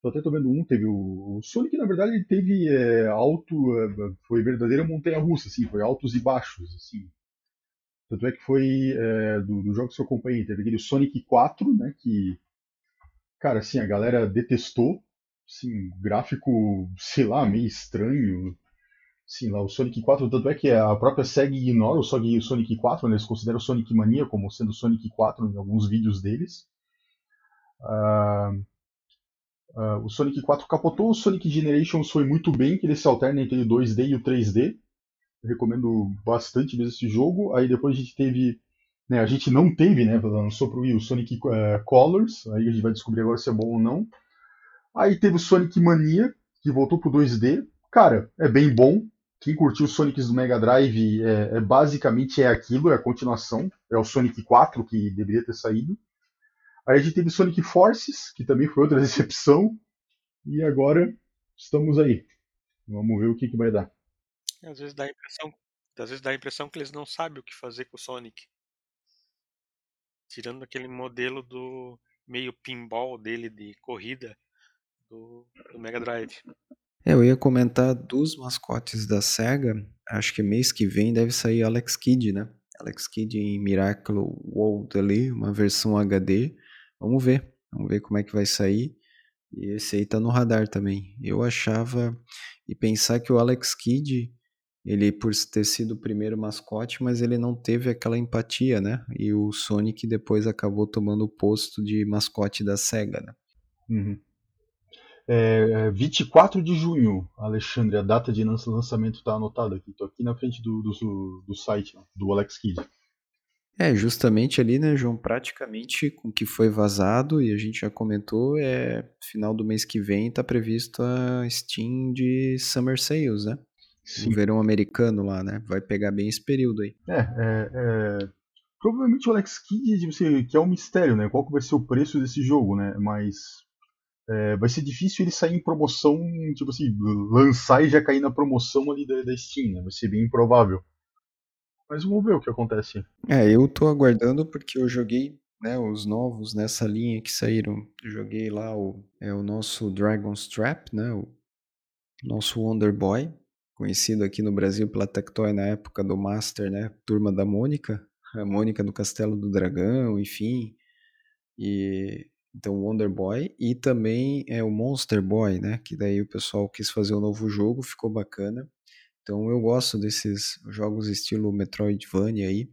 [SPEAKER 3] tô até tô vendo um, teve o, o Sonic, na verdade, ele teve é, alto, é, foi verdadeira montanha-russa, assim, foi altos e baixos, assim. Tanto é que foi, é, do, dos jogos que eu acompanhei, teve aquele Sonic 4, né, que, cara, assim, a galera detestou, assim, gráfico, sei lá, meio estranho. Sim, lá o Sonic 4, tanto é que a própria SEG ignora o Sonic 4, né? eles consideram o Sonic Mania como sendo o Sonic 4 em alguns vídeos deles. Uh, uh, o Sonic 4 capotou, o Sonic Generations foi muito bem, que ele se alterna entre o 2D e o 3D. Eu recomendo bastante mesmo esse jogo. Aí depois a gente teve. Né, a gente não teve, né? Lançou pro Wii o Sonic uh, Colors. Aí a gente vai descobrir agora se é bom ou não. Aí teve o Sonic Mania, que voltou pro 2D. Cara, é bem bom. Quem curtiu o Sonic do Mega Drive é, é, basicamente é aquilo, é a continuação. É o Sonic 4 que deveria ter saído. Aí a gente teve Sonic Forces, que também foi outra <laughs> decepção. E agora estamos aí. Vamos ver o que, que vai dar.
[SPEAKER 2] Às vezes dá a impressão, às vezes dá a impressão que eles não sabem o que fazer com o Sonic. Tirando aquele modelo do meio pinball dele de corrida, do, do Mega Drive.
[SPEAKER 1] É, eu ia comentar dos mascotes da SEGA, acho que mês que vem deve sair Alex Kidd, né? Alex Kidd em Miracle World ali, uma versão HD. Vamos ver, vamos ver como é que vai sair. E esse aí tá no radar também. Eu achava e pensar que o Alex Kidd, ele por ter sido o primeiro mascote, mas ele não teve aquela empatia, né? E o Sonic depois acabou tomando o posto de mascote da SEGA, né?
[SPEAKER 3] Uhum. É, 24 de junho, Alexandre, a data de lançamento está anotada aqui. Estou aqui na frente do, do, do site do Alex Kidd.
[SPEAKER 1] É, justamente ali, né, João, praticamente com o que foi vazado, e a gente já comentou, é final do mês que vem está previsto a Steam de Summer Sales, né? Sim. O verão americano lá, né? Vai pegar bem esse período aí.
[SPEAKER 3] É, é, é provavelmente o Alex Kidd, que é um mistério, né? Qual que vai ser o preço desse jogo, né? Mas é, vai ser difícil ele sair em promoção, tipo assim, lançar e já cair na promoção ali da, da Steam, né? Vai ser bem improvável. Mas vamos ver o que acontece.
[SPEAKER 1] É, eu tô aguardando porque eu joguei né, os novos nessa linha que saíram. Eu joguei lá o, é o nosso Dragon's Trap, né? O nosso Wonder Boy, conhecido aqui no Brasil pela Tectoy na época do Master, né? Turma da Mônica, a Mônica do Castelo do Dragão, enfim. E então Wonder Boy e também é o Monster Boy, né? Que daí o pessoal quis fazer um novo jogo, ficou bacana. Então eu gosto desses jogos estilo Metroidvania aí.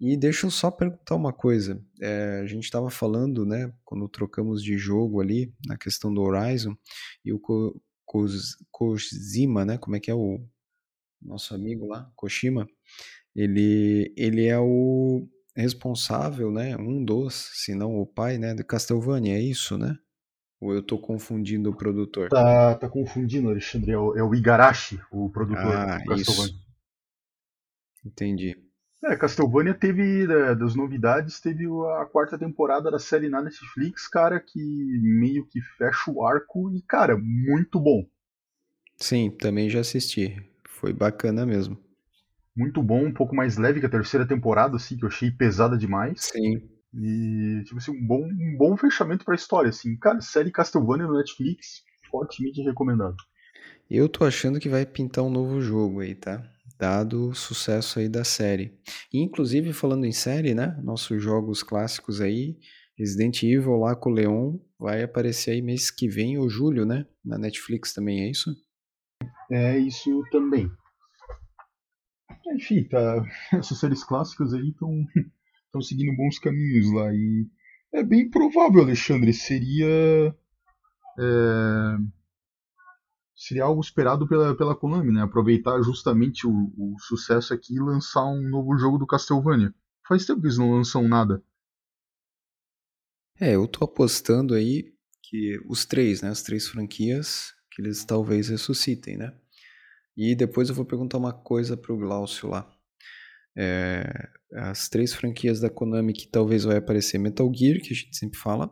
[SPEAKER 1] E deixa eu só perguntar uma coisa. É, a gente estava falando, né, quando trocamos de jogo ali, na questão do Horizon, e o Ko Kojima, né, como é que é o nosso amigo lá, Koshima, ele, ele é o responsável, né, um dos, se não o pai, né, de Castlevania, é isso, né? Ou eu tô confundindo o produtor?
[SPEAKER 3] Tá, tá confundindo, Alexandre, é o, é o Igarashi, o produtor
[SPEAKER 1] ah, do Castlevania. Isso. Entendi.
[SPEAKER 3] É, Castlevania teve, né, das novidades, teve a quarta temporada da série na Netflix, cara, que meio que fecha o arco e, cara, muito bom.
[SPEAKER 1] Sim, também já assisti. Foi bacana mesmo
[SPEAKER 3] muito bom, um pouco mais leve que a terceira temporada, assim, que eu achei pesada demais.
[SPEAKER 1] Sim.
[SPEAKER 3] E, tipo assim, um bom, um bom fechamento pra história, assim. Cara, série Castlevania no Netflix, fortemente recomendado.
[SPEAKER 1] Eu tô achando que vai pintar um novo jogo aí, tá? Dado o sucesso aí da série. E, inclusive, falando em série, né? Nossos jogos clássicos aí, Resident Evil lá com o Leon, vai aparecer aí mês que vem, ou julho, né? Na Netflix também, é isso?
[SPEAKER 3] É isso também. Enfim, tá, <laughs> essas séries clássicas aí estão <laughs> seguindo bons caminhos lá. E é bem provável, Alexandre, seria. É, seria algo esperado pela, pela Konami, né? Aproveitar justamente o, o sucesso aqui e lançar um novo jogo do Castlevania. Faz tempo que eles não lançam nada.
[SPEAKER 1] É, eu tô apostando aí que os três, né? As três franquias que eles talvez ressuscitem, né? E depois eu vou perguntar uma coisa pro Glaucio lá. É, as três franquias da Konami que talvez vai aparecer Metal Gear, que a gente sempre fala,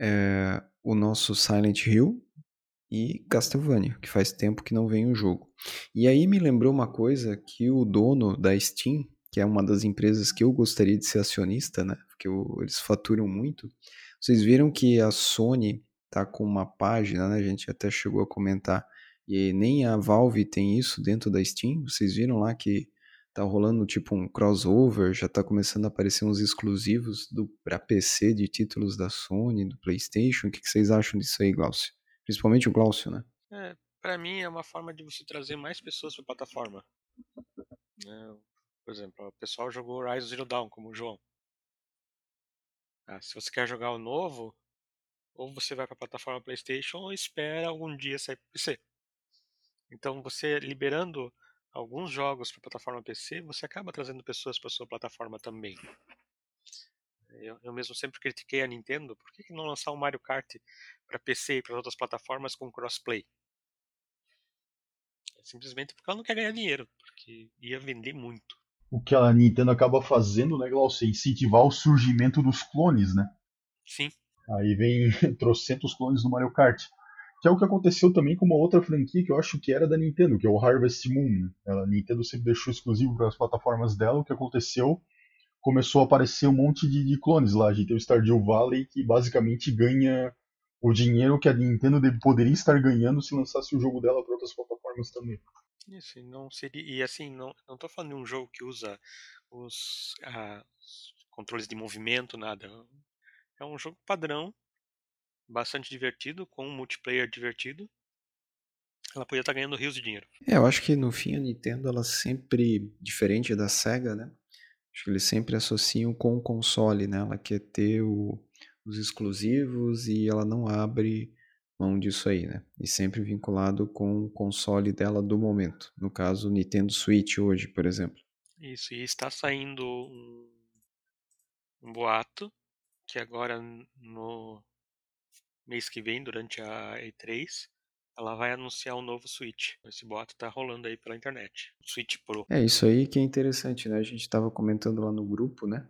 [SPEAKER 1] é, o nosso Silent Hill e Castlevania, que faz tempo que não vem o jogo. E aí me lembrou uma coisa que o dono da Steam, que é uma das empresas que eu gostaria de ser acionista, né? Porque eu, eles faturam muito. Vocês viram que a Sony tá com uma página, né? A gente até chegou a comentar e nem a Valve tem isso dentro da Steam. Vocês viram lá que tá rolando tipo um crossover, já tá começando a aparecer uns exclusivos do para PC de títulos da Sony, do PlayStation. O que, que vocês acham disso aí, Glaucio? Principalmente o Glaucio, né?
[SPEAKER 2] É, para mim é uma forma de você trazer mais pessoas para plataforma. É, por exemplo, o pessoal jogou Horizon Zero Dawn, como o João. Ah, se você quer jogar o novo, ou você vai para a plataforma PlayStation ou espera algum dia sair para PC. Então, você liberando alguns jogos para a plataforma PC, você acaba trazendo pessoas para sua plataforma também. Eu, eu, mesmo sempre critiquei a Nintendo, por que, não lançar um Mario Kart para PC e para outras plataformas com crossplay? É simplesmente porque ela não quer ganhar dinheiro, porque ia vender muito.
[SPEAKER 3] O que a Nintendo acaba fazendo, né, Glaucio, é incentivar o surgimento dos clones, né?
[SPEAKER 2] Sim.
[SPEAKER 3] Aí vem <laughs> trocentos clones no Mario Kart. Que é o que aconteceu também com uma outra franquia que eu acho que era da Nintendo, que é o Harvest Moon. Né? A Nintendo sempre deixou exclusivo para as plataformas dela. O que aconteceu? Começou a aparecer um monte de, de clones lá. A gente tem o Stardew Valley, que basicamente ganha o dinheiro que a Nintendo poderia estar ganhando se lançasse o jogo dela para outras plataformas também.
[SPEAKER 2] Isso, não seria. E assim, não, não tô falando de um jogo que usa os, os controles de movimento, nada. É um jogo padrão bastante divertido, com um multiplayer divertido, ela podia estar ganhando rios de dinheiro.
[SPEAKER 1] É, eu acho que no fim a Nintendo, ela sempre, diferente da SEGA, né? Acho que eles sempre associam com o console, né? Ela quer ter o, os exclusivos e ela não abre mão disso aí, né? E sempre vinculado com o console dela do momento. No caso, Nintendo Switch hoje, por exemplo.
[SPEAKER 2] Isso, e está saindo um, um boato que agora no, mês que vem, durante a E3, ela vai anunciar um novo Switch. Esse boato tá rolando aí pela internet. Switch Pro.
[SPEAKER 1] É isso aí que é interessante, né? A gente estava comentando lá no grupo, né?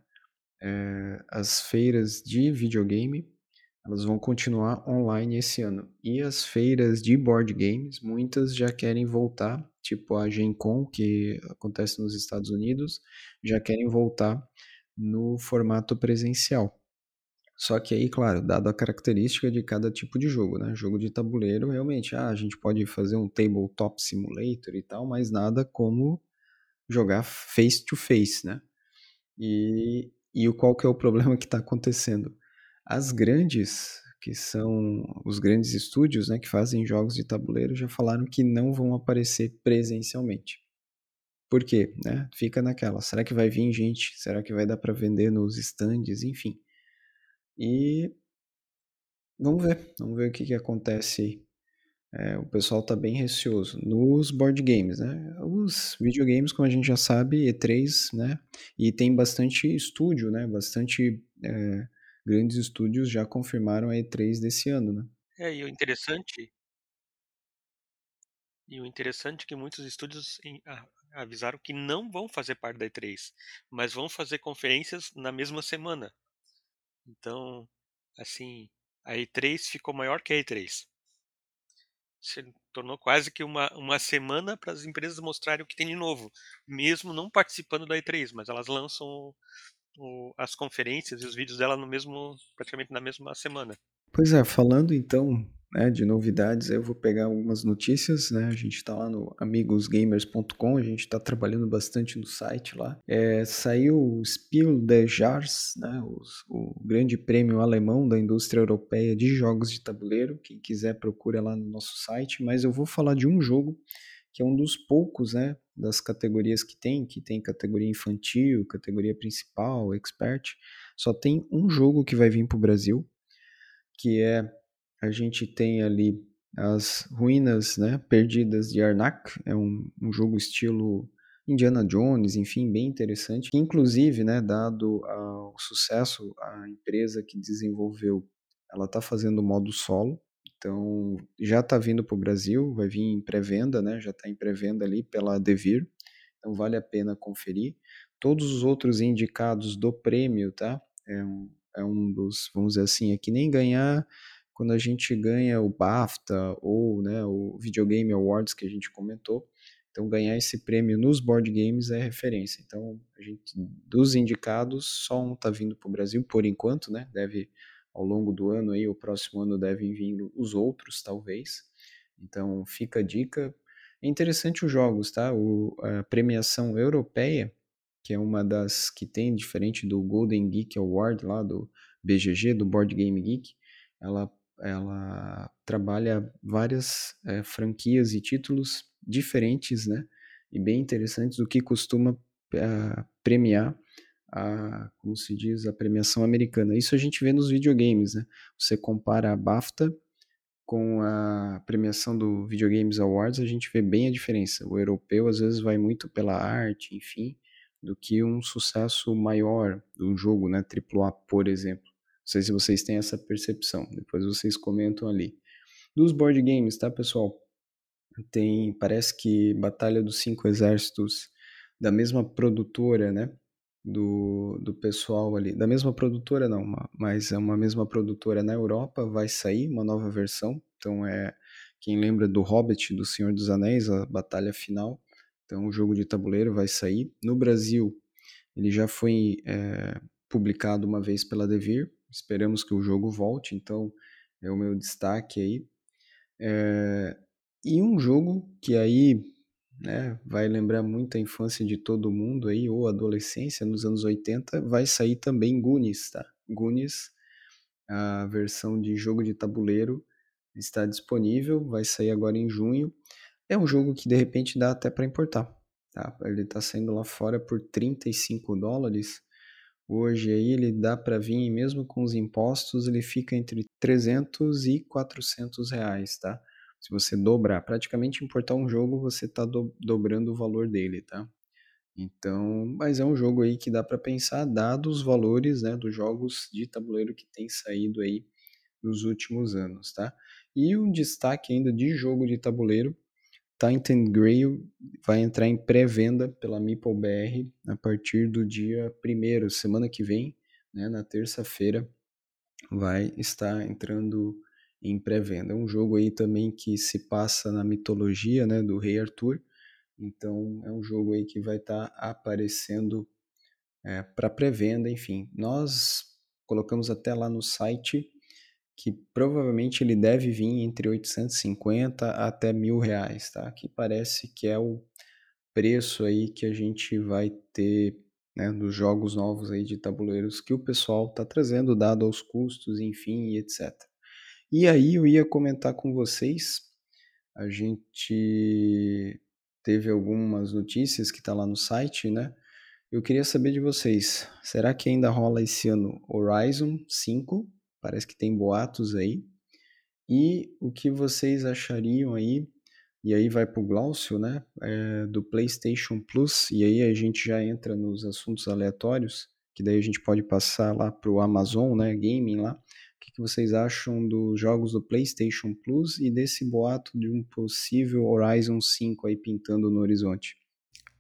[SPEAKER 1] É, as feiras de videogame elas vão continuar online esse ano. E as feiras de board games, muitas já querem voltar, tipo a Gen Con, que acontece nos Estados Unidos, já querem voltar no formato presencial. Só que aí, claro, dado a característica de cada tipo de jogo, né? Jogo de tabuleiro, realmente, ah, a gente pode fazer um tabletop simulator e tal, mas nada como jogar face to face, né? E, e qual que é o problema que está acontecendo? As grandes, que são os grandes estúdios, né, que fazem jogos de tabuleiro, já falaram que não vão aparecer presencialmente. Por quê? Né? Fica naquela, será que vai vir gente? Será que vai dar para vender nos stands? Enfim. E vamos ver, vamos ver o que, que acontece. É, o pessoal está bem receoso nos board games, né? Os videogames, como a gente já sabe, E3, né? E tem bastante estúdio, né? Bastante é, grandes estúdios já confirmaram a E3 desse ano, né?
[SPEAKER 2] É, e o interessante. E o interessante é que muitos estúdios avisaram que não vão fazer parte da E3, mas vão fazer conferências na mesma semana. Então, assim, a E3 ficou maior que a E3. Se tornou quase que uma, uma semana para as empresas mostrarem o que tem de novo, mesmo não participando da E3, mas elas lançam o, o, as conferências e os vídeos dela no mesmo, praticamente na mesma semana.
[SPEAKER 1] Pois é, falando então né, de novidades, eu vou pegar algumas notícias, né? A gente está lá no amigosgamers.com, a gente está trabalhando bastante no site lá. É, saiu o Spiel des Jahres, né, os, o grande prêmio alemão da indústria europeia de jogos de tabuleiro. Quem quiser procura lá no nosso site, mas eu vou falar de um jogo que é um dos poucos, né, das categorias que tem, que tem categoria infantil, categoria principal, expert. Só tem um jogo que vai vir para o Brasil, que é a gente tem ali as ruínas né, perdidas de Arnak, é um, um jogo estilo Indiana Jones, enfim, bem interessante. Inclusive, né, dado o sucesso, a empresa que desenvolveu, ela está fazendo modo solo, então já está vindo para o Brasil, vai vir em pré-venda, né, já está em pré-venda ali pela Devir, então vale a pena conferir. Todos os outros indicados do prêmio, tá? É um, é um dos, vamos dizer assim, é que nem ganhar quando a gente ganha o BAFTA ou né, o Videogame Awards que a gente comentou. Então, ganhar esse prêmio nos board games é referência. Então, a gente, dos indicados, só um está vindo para o Brasil, por enquanto, né? Deve, ao longo do ano, aí, o próximo ano devem vir os outros, talvez. Então, fica a dica. É interessante os jogos, tá? O, a premiação europeia, que é uma das que tem, diferente do Golden Geek Award lá do BGG, do Board Game Geek, ela ela trabalha várias é, franquias e títulos diferentes, né? E bem interessantes, o que costuma é, premiar a, como se diz, a premiação americana. Isso a gente vê nos videogames, né? Você compara a BAFTA com a premiação do Videogames Awards, a gente vê bem a diferença. O europeu às vezes vai muito pela arte, enfim, do que um sucesso maior de um jogo, né? AAA, por exemplo. Sei se vocês têm essa percepção. Depois vocês comentam ali. Dos board games, tá, pessoal? Tem, parece que Batalha dos Cinco Exércitos da mesma produtora, né? Do, do pessoal ali. Da mesma produtora, não, mas é uma mesma produtora na Europa. Vai sair uma nova versão. Então é. Quem lembra do Hobbit, do Senhor dos Anéis, a batalha final. Então o jogo de tabuleiro vai sair. No Brasil, ele já foi é, publicado uma vez pela Devir, Esperamos que o jogo volte, então é o meu destaque aí. É, e um jogo que aí né, vai lembrar muito a infância de todo mundo aí, ou adolescência, nos anos 80, vai sair também Goonies, tá? Goonies, a versão de jogo de tabuleiro, está disponível, vai sair agora em junho. É um jogo que de repente dá até para importar, tá? Ele está saindo lá fora por 35 dólares, Hoje aí ele dá para vir, mesmo com os impostos, ele fica entre 300 e 400 reais, tá? Se você dobrar, praticamente importar um jogo, você está do, dobrando o valor dele, tá? Então, mas é um jogo aí que dá para pensar, dados os valores, né, dos jogos de tabuleiro que tem saído aí nos últimos anos, tá? E um destaque ainda de jogo de tabuleiro Titan Grail vai entrar em pré-venda pela Meeple BR a partir do dia 1 semana que vem, né, na terça-feira, vai estar entrando em pré-venda. É um jogo aí também que se passa na mitologia né, do Rei Arthur, então é um jogo aí que vai estar aparecendo é, para pré-venda, enfim. Nós colocamos até lá no site que provavelmente ele deve vir entre 850 até mil reais, tá? Que parece que é o preço aí que a gente vai ter né, dos jogos novos aí de tabuleiros que o pessoal está trazendo, dado aos custos, enfim, etc. E aí eu ia comentar com vocês, a gente teve algumas notícias que está lá no site, né? Eu queria saber de vocês, será que ainda rola esse ano Horizon 5? Parece que tem boatos aí. E o que vocês achariam aí e aí vai para o Glaucio, né, é, do PlayStation Plus, e aí a gente já entra nos assuntos aleatórios, que daí a gente pode passar lá para o Amazon, né, Gaming lá. O que, que vocês acham dos jogos do PlayStation Plus e desse boato de um possível Horizon 5 aí pintando no horizonte?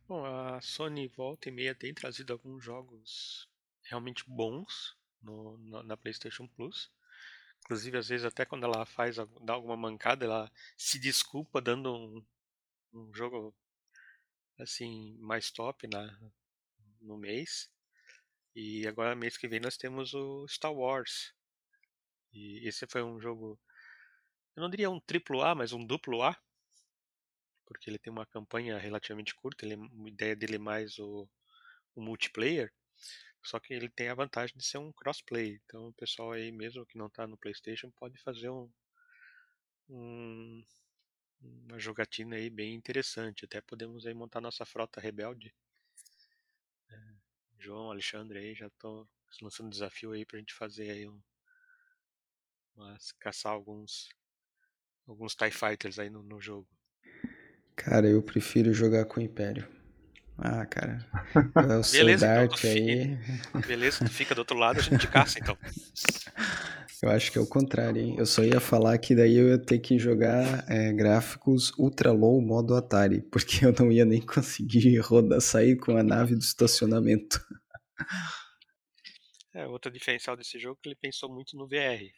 [SPEAKER 2] Bom, a Sony volta e meia tem trazido alguns jogos realmente bons no, na, na PlayStation Plus. Inclusive, às vezes, até quando ela faz dá alguma mancada, ela se desculpa dando um, um jogo assim mais top na, no mês. E agora, mês que vem, nós temos o Star Wars. E esse foi um jogo, eu não diria um triplo A, mas um duplo A, porque ele tem uma campanha relativamente curta. Ele, a ideia dele é mais o, o multiplayer. Só que ele tem a vantagem de ser um crossplay. Então o pessoal aí, mesmo que não está no PlayStation, pode fazer um, um, uma jogatina aí bem interessante. Até podemos aí montar nossa frota rebelde. É, João, Alexandre aí, já estou lançando desafio aí para a gente fazer aí um, mas caçar alguns alguns TIE Fighters aí no, no jogo.
[SPEAKER 1] Cara, eu prefiro jogar com o Império. Ah, cara. <laughs> É
[SPEAKER 2] Beleza,
[SPEAKER 1] Dart
[SPEAKER 2] então,
[SPEAKER 1] aí.
[SPEAKER 2] Beleza, tu fica do outro lado, a gente caça então.
[SPEAKER 1] Eu acho que é o contrário, hein? Eu só ia falar que daí eu ia ter que jogar é, gráficos ultra low modo Atari, porque eu não ia nem conseguir <laughs> rodar, sair com a nave do estacionamento.
[SPEAKER 2] É, outra diferencial desse jogo é que ele pensou muito no VR.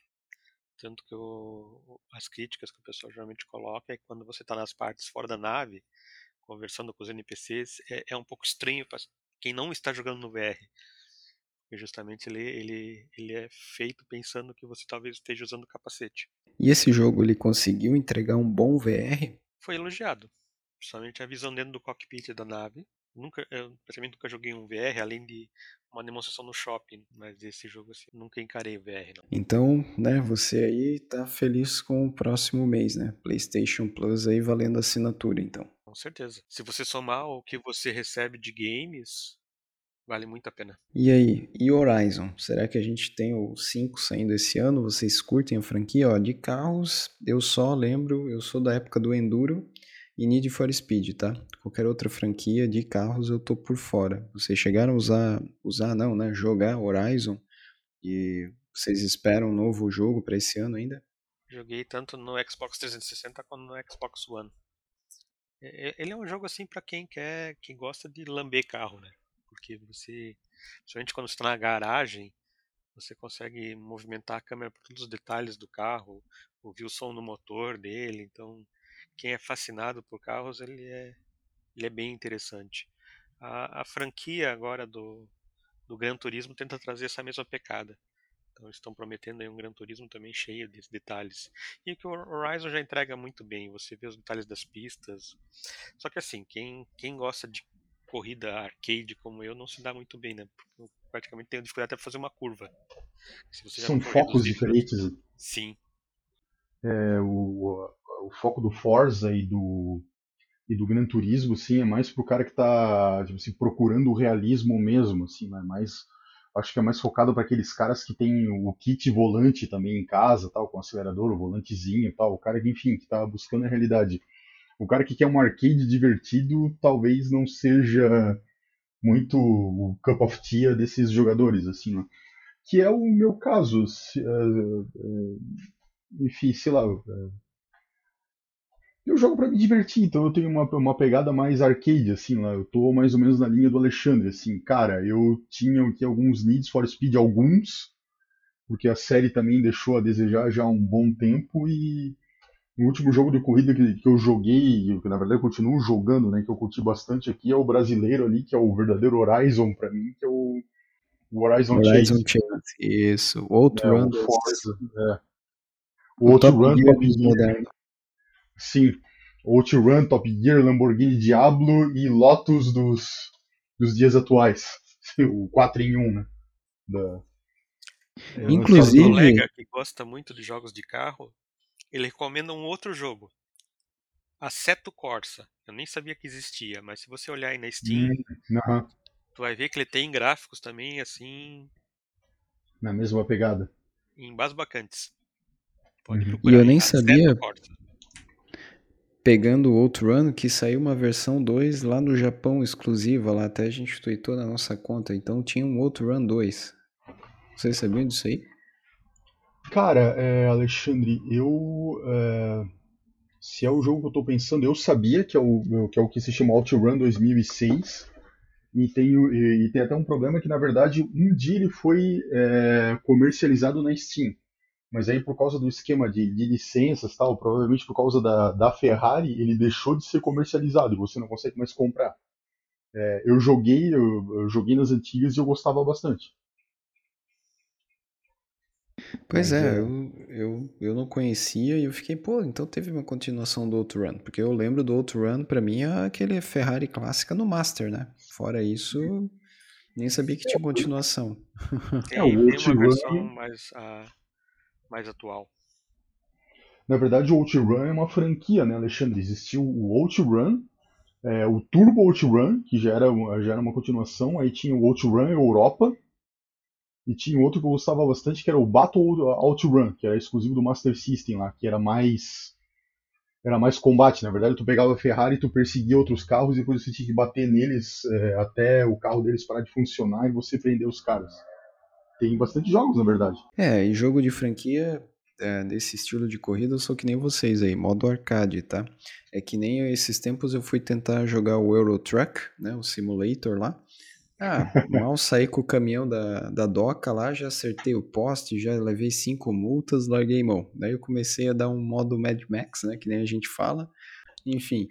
[SPEAKER 2] Tanto que o, as críticas que o pessoal geralmente coloca é que quando você está nas partes fora da nave, conversando com os NPCs é, é um pouco estranho para quem não está jogando no VR. Porque justamente ele, ele, ele é feito pensando que você talvez esteja usando capacete.
[SPEAKER 1] E esse jogo ele conseguiu entregar um bom VR?
[SPEAKER 2] Foi elogiado. Principalmente a visão dentro do cockpit da nave. Nunca, eu praticamente nunca joguei um VR, além de uma demonstração no shopping, mas esse jogo assim, nunca encarei VR. Não.
[SPEAKER 1] Então, né, você aí tá feliz com o próximo mês, né? PlayStation Plus aí valendo assinatura, então.
[SPEAKER 2] Com certeza. Se você somar o que você recebe de games, vale muito a pena.
[SPEAKER 1] E aí, e Horizon? Será que a gente tem o 5 saindo esse ano? Vocês curtem a franquia? Ó, de carros, eu só lembro, eu sou da época do Enduro e Need for Speed, tá? Qualquer outra franquia de carros eu tô por fora. Vocês chegaram a usar, usar não, né? Jogar Horizon e vocês esperam um novo jogo para esse ano ainda?
[SPEAKER 2] Joguei tanto no Xbox 360 quanto no Xbox One. Ele é um jogo assim para quem quer, quem gosta de lamber carro, né? Porque você, principalmente quando está na garagem, você consegue movimentar a câmera por todos os detalhes do carro, ouvir o som do motor dele. Então, quem é fascinado por carros, ele é, ele é bem interessante. A, a franquia agora do, do Gran Turismo tenta trazer essa mesma pecada. Então estão prometendo aí um Gran Turismo também cheio de detalhes. E que o Horizon já entrega muito bem, você vê os detalhes das pistas. Só que assim, quem, quem gosta de corrida arcade como eu não se dá muito bem, né? Porque eu praticamente tenho dificuldade até para fazer uma curva.
[SPEAKER 3] São focos diferentes.
[SPEAKER 2] Sim.
[SPEAKER 3] É, o, o foco do Forza e do, e do Gran Turismo, sim, é mais pro cara que tá tipo assim, procurando o realismo mesmo, assim, né? Mais acho que é mais focado para aqueles caras que tem o kit volante também em casa, tal, com acelerador, o volantezinho, tal, o cara que enfim, que tá buscando a realidade. O cara que quer um arcade divertido, talvez não seja muito o cup of tea desses jogadores, assim, né? Que é o meu caso. Se, uh, uh, enfim, sei lá, uh, eu jogo para me divertir, então eu tenho uma, uma pegada mais arcade, assim, lá. Eu tô mais ou menos na linha do Alexandre, assim, cara, eu tinha aqui alguns Needs for Speed, alguns, porque a série também deixou a desejar já há um bom tempo e o último jogo de corrida que, que eu joguei, que na verdade eu continuo jogando, né, que eu curti bastante aqui, é o brasileiro ali, que é o verdadeiro Horizon para mim, que é o, O Horizon,
[SPEAKER 1] Horizon
[SPEAKER 3] Chase.
[SPEAKER 1] Chase. Isso. Outro
[SPEAKER 3] É,
[SPEAKER 1] Run.
[SPEAKER 3] o Forza. É.
[SPEAKER 1] O
[SPEAKER 3] O
[SPEAKER 1] Top
[SPEAKER 3] Top
[SPEAKER 1] dos
[SPEAKER 3] Gear. Sim. Outrun, Top Gear, Lamborghini Diablo e Lotus dos, dos dias atuais. <laughs> O 4 em 1, né? Da,
[SPEAKER 1] Inclusive-
[SPEAKER 2] Um colega que gosta muito de jogos de carro, ele recomenda um outro jogo. Assetto Corsa. Eu nem sabia que existia, mas se você olhar aí na Steam,
[SPEAKER 3] Hum,
[SPEAKER 2] tu vai ver que ele tem gráficos também, assim,
[SPEAKER 3] na mesma pegada.
[SPEAKER 2] embasbacantes. Pode
[SPEAKER 3] Uhum.
[SPEAKER 2] procurar
[SPEAKER 1] E eu nem sabia-
[SPEAKER 2] Corsa.
[SPEAKER 1] Pegando o Outrun, que saiu uma versão 2 lá no Japão exclusiva, lá até a gente tweetou na nossa conta, então tinha um Outrun 2. Vocês sabiam disso aí?
[SPEAKER 3] Cara, é, Alexandre, eu. é, se é o jogo que eu tô pensando, eu sabia que é o que, é o que se chama OutRun 2006. E tem, e tem até um problema que, na verdade, um dia ele foi é, comercializado na Steam. Mas aí, por causa do esquema de, de licenças tal, provavelmente por causa da, da Ferrari, ele deixou de ser comercializado e você não consegue mais comprar. É, eu joguei, eu, eu joguei nas antigas e eu gostava bastante.
[SPEAKER 1] Pois
[SPEAKER 3] Mas
[SPEAKER 1] é,
[SPEAKER 3] é.
[SPEAKER 1] Eu, eu, eu não conhecia e eu fiquei, pô, então teve uma continuação do Outrun, porque eu lembro do Outrun, pra mim, é aquele Ferrari clássica no Master, né? Fora isso, nem sabia que tinha continuação.
[SPEAKER 2] Tem,
[SPEAKER 3] É, o Outrun-
[SPEAKER 2] versão mais, ah, mais atual.
[SPEAKER 3] Na verdade, o OutRun é uma franquia, né, Alexandre? Existiu o OutRun, é, o Turbo OutRun, que já era, já era uma continuação, aí tinha o OutRun Europa, e tinha outro que eu gostava bastante, que era o Battle OutRun, que era exclusivo do Master System lá, que era mais era mais combate, na verdade, tu pegava a Ferrari, tu perseguia outros carros e depois você tinha que bater neles é, até o carro deles parar de funcionar e você prender os caras. Tem bastante jogos, na verdade.
[SPEAKER 1] É, e jogo de franquia é, desse estilo de corrida, eu sou que nem vocês aí, modo arcade, tá? É que nem esses tempos eu fui tentar jogar o Euro Truck, né, o simulator lá. Ah, <laughs> mal saí com o caminhão da, da doca lá, já acertei o poste, já levei cinco multas, larguei mão. Daí eu comecei a dar um modo Mad Max, né, que nem a gente fala. Enfim,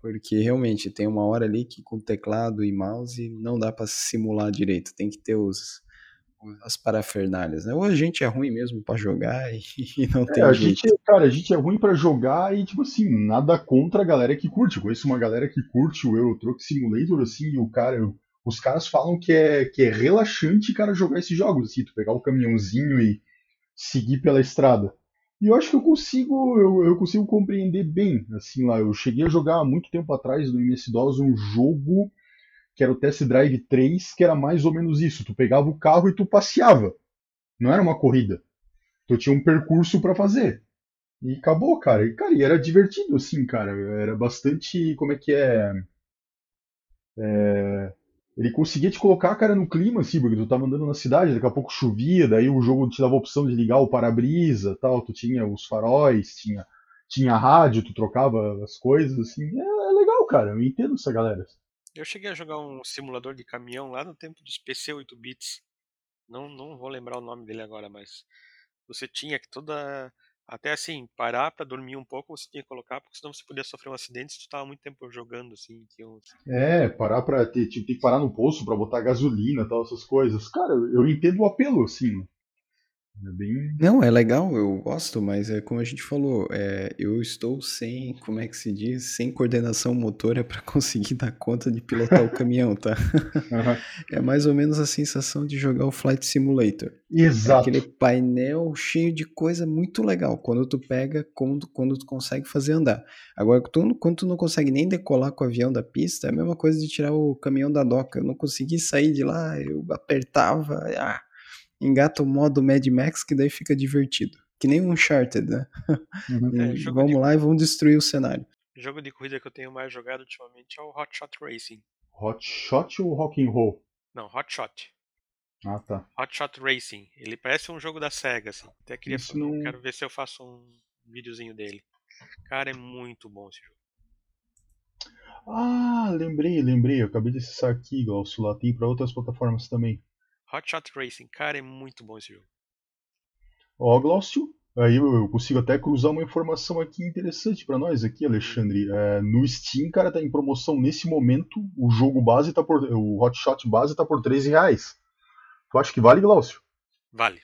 [SPEAKER 1] porque realmente tem uma hora ali que com teclado e mouse não dá pra simular direito, tem que ter os, as parafernálias, né? Ou a gente é ruim mesmo pra jogar e, <laughs> e não tem
[SPEAKER 3] É, a
[SPEAKER 1] jeito.
[SPEAKER 3] gente, cara, a gente é ruim pra jogar e, tipo assim, nada contra a galera que curte. Eu conheço uma galera que curte o Euro Truck Simulator, assim, e o cara, os caras falam que é, que é relaxante, cara, jogar esses jogos, assim, tu pegar o caminhãozinho e seguir pela estrada. E eu acho que eu consigo, eu, eu consigo compreender bem, assim, lá. Eu cheguei a jogar há muito tempo atrás no MS-DOS um jogo que era o Test Drive 3, que era mais ou menos isso. Tu pegava o carro e tu passeava. Não era uma corrida. Tu tinha um percurso pra fazer. E acabou, cara. E, cara, e era divertido, assim, cara. Era bastante. Como é que é? É, Ele conseguia te colocar, cara, no clima, assim, porque tu tava andando na cidade, daqui a pouco chovia, daí o jogo te dava a opção de ligar o para-brisa tal. Tu tinha os faróis, tinha, tinha rádio, tu trocava as coisas, assim. É, é legal, cara. Eu entendo essa galera.
[SPEAKER 2] Eu cheguei a jogar um simulador de caminhão lá no tempo dos PC 8 bits. Não, não vou lembrar o nome dele agora, mas você tinha que toda até assim parar pra dormir um pouco, você tinha que colocar, porque senão você podia sofrer um acidente se tu tava muito tempo jogando assim.
[SPEAKER 3] É, parar pra ter, que parar no posto pra botar gasolina tal, essas coisas. Cara, eu, entendo o apelo, assim. É bem.
[SPEAKER 1] Não, é legal, eu gosto, mas é como a gente falou, é, eu estou sem, como é que se diz, sem coordenação motora para <laughs> conseguir dar conta de pilotar o <laughs> caminhão, tá?
[SPEAKER 3] Aham.
[SPEAKER 1] É mais ou menos a sensação de jogar o Flight Simulator. É
[SPEAKER 3] Exato.
[SPEAKER 1] aquele painel cheio de coisa muito legal, quando tu pega, quando, quando tu consegue fazer andar. Agora, tu, quando tu não consegue nem decolar com o avião da pista, é a mesma coisa de tirar o caminhão da doca. Eu não consegui sair de lá, eu apertava, ah, engata o modo Mad Max que daí fica divertido. Que nem um Uncharted, né?
[SPEAKER 3] Uhum. <laughs>
[SPEAKER 2] É,
[SPEAKER 1] vamos
[SPEAKER 2] de-
[SPEAKER 1] lá e vamos destruir o cenário.
[SPEAKER 2] O jogo de corrida que eu tenho mais jogado ultimamente é o Hot Shot Racing.
[SPEAKER 3] Hot Shot ou Rock and Roll?
[SPEAKER 2] Não, Hot Shot.
[SPEAKER 3] Ah, tá.
[SPEAKER 2] Hot Shot Racing. Ele parece um jogo da SEGA, assim. Até queria
[SPEAKER 3] Isso não-
[SPEAKER 2] quero ver se eu faço um videozinho dele. Cara, é muito bom esse jogo.
[SPEAKER 3] Ah, lembrei, lembrei. Eu acabei de acessar aqui, Glaucio. Lá tem pra outras plataformas também.
[SPEAKER 2] Hot Shot Racing, cara, é muito bom esse jogo.
[SPEAKER 3] Ó, Glaucio. Aí eu, consigo até cruzar uma informação aqui interessante pra nós aqui, Alexandre. É, no Steam, cara, tá em promoção nesse momento. O jogo base tá por. O Hot Shot base tá por 13 reais. Tu acha que vale, Glaucio?
[SPEAKER 2] Vale.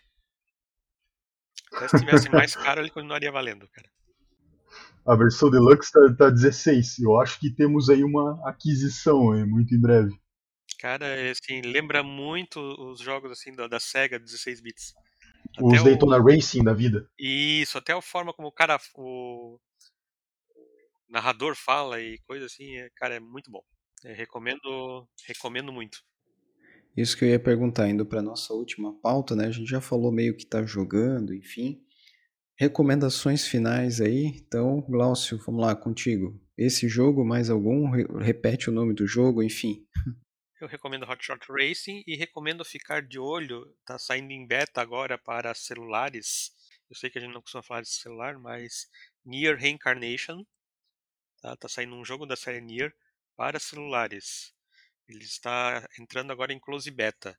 [SPEAKER 2] Até se tivesse mais <laughs> caro, ele continuaria valendo, cara.
[SPEAKER 3] A versão deluxe tá, tá 16. Eu acho que temos aí uma aquisição muito em breve.
[SPEAKER 2] Cara, é, assim, lembra muito os jogos assim da, da SEGA 16 bits.
[SPEAKER 3] Os
[SPEAKER 2] Até
[SPEAKER 3] Daytona
[SPEAKER 2] o...
[SPEAKER 3] Racing da vida.
[SPEAKER 2] Isso, até a forma como o cara, o narrador fala e coisa assim, é, cara, é muito bom. Eu recomendo, recomendo muito.
[SPEAKER 1] Isso que eu ia perguntar, indo para nossa última pauta, né? A gente já falou meio que tá jogando, enfim. Recomendações finais aí. Então, Glaucio, vamos lá contigo. Esse jogo, mais algum? Repete o nome do jogo, enfim.
[SPEAKER 2] Eu recomendo Hot Shot Racing e recomendo ficar de olho. Tá saindo em beta agora para celulares. Eu sei que a gente não costuma falar de celular, mas Near Reincarnation. Tá, tá saindo um jogo da série Near para celulares. Ele está entrando agora em close beta.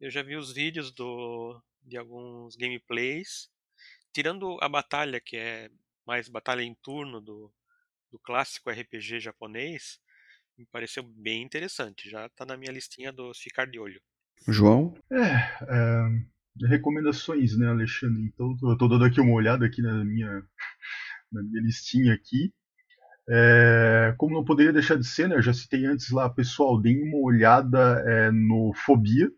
[SPEAKER 2] Eu já vi os vídeos do, de alguns gameplays tirando a batalha, que é mais batalha em turno do, do clássico RPG japonês, me pareceu bem interessante. Já está na minha listinha dos ficar de olho.
[SPEAKER 1] João?
[SPEAKER 3] É, é recomendações, né, Alexandre? Então, eu tô dando aqui uma olhada aqui na minha, na minha listinha aqui. É, como não poderia deixar de ser, né, eu já citei antes lá, pessoal, deem uma olhada é, no Fobia,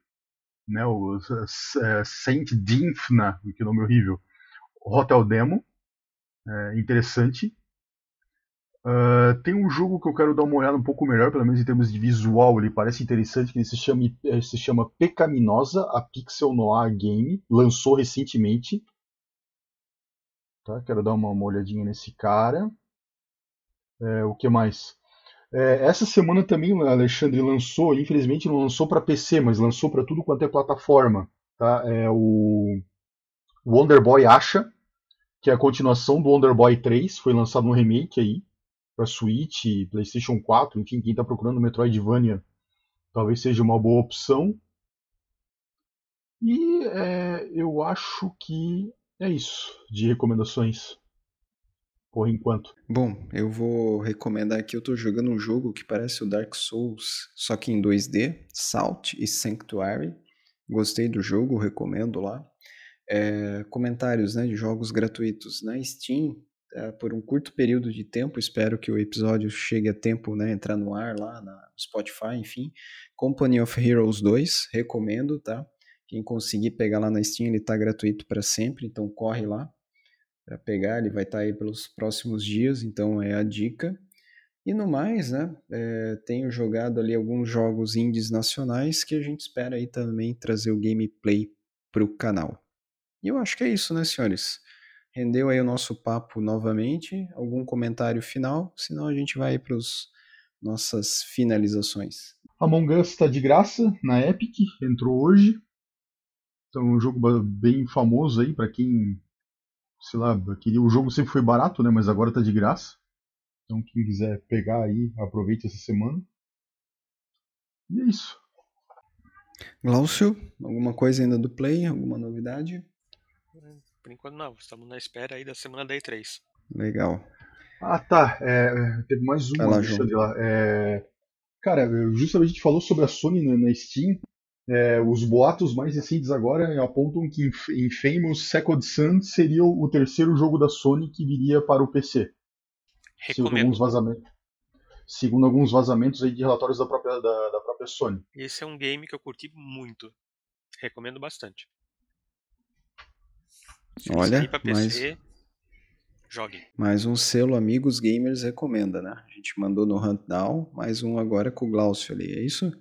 [SPEAKER 3] né, o é, Saint Dinfna, que nome horrível, Hotel Demo, é interessante. Uh, tem um jogo que eu quero dar uma olhada um pouco melhor, pelo menos em termos de visual, ele parece interessante, que ele se chama, se chama Pecaminosa, a Pixel Noir Game, lançou recentemente. Tá, quero dar uma, uma olhadinha nesse cara. É, o que mais? É, essa semana também o Alexandre lançou, infelizmente não lançou para PC, mas lançou para tudo quanto é plataforma. Tá? É o Wonder Boy Asha, que é a continuação do Wonder Boy 3, foi lançado um remake aí para Switch, PlayStation 4, enfim, quem está procurando Metroidvania talvez seja uma boa opção. E é, eu acho que é isso de recomendações por enquanto.
[SPEAKER 1] Bom, eu vou recomendar aqui, eu estou jogando um jogo que parece o Dark Souls, só que em 2D, Salt e Sanctuary. Gostei do jogo, recomendo lá é, comentários né, de jogos gratuitos na Steam por um curto período de tempo. Espero que o episódio chegue a tempo, né, entrar no ar lá na Spotify, enfim. Company of Heroes 2, recomendo, tá? Quem conseguir pegar lá na Steam, ele está gratuito para sempre, então corre lá para pegar, ele vai estar tá aí pelos próximos dias, então é a dica. E no mais, né, é, tenho jogado ali alguns jogos indies nacionais que a gente espera aí também trazer o gameplay para o canal. E eu acho que é isso, né, senhores? Rendeu aí o nosso papo novamente. Algum comentário final? Senão a gente vai para as nossas finalizações.
[SPEAKER 3] Among Us está de graça na Epic, entrou hoje. Então, é um jogo bem famoso aí para quem, sei lá, queria, o jogo sempre foi barato, né, mas agora está de graça. Então, quem quiser pegar aí, aproveite essa semana. E é isso.
[SPEAKER 1] Glaucio, alguma coisa ainda do Play? Alguma novidade?
[SPEAKER 2] Por enquanto não, estamos na espera aí da semana da E3.
[SPEAKER 1] Legal.
[SPEAKER 3] Ah, tá. É, teve mais uma,
[SPEAKER 1] lá,
[SPEAKER 3] Alexandre, lá. É, cara, justamente a gente falou sobre a Sony na, na Steam. É, os boatos mais recentes agora apontam que Infamous Second Sun seria o terceiro jogo da Sony que viria para o PC.
[SPEAKER 2] Recomendo.
[SPEAKER 3] Segundo alguns vazamentos, segundo alguns vazamentos aí de relatórios da própria, da, da própria Sony.
[SPEAKER 2] Esse é um game que eu curti muito. Recomendo bastante. Se
[SPEAKER 1] Olha,
[SPEAKER 2] pra PC, jogue.
[SPEAKER 1] Mais um selo Amigos Gamers recomenda, né? A gente mandou no Huntdown, mais um agora com o Glaucio ali, é isso?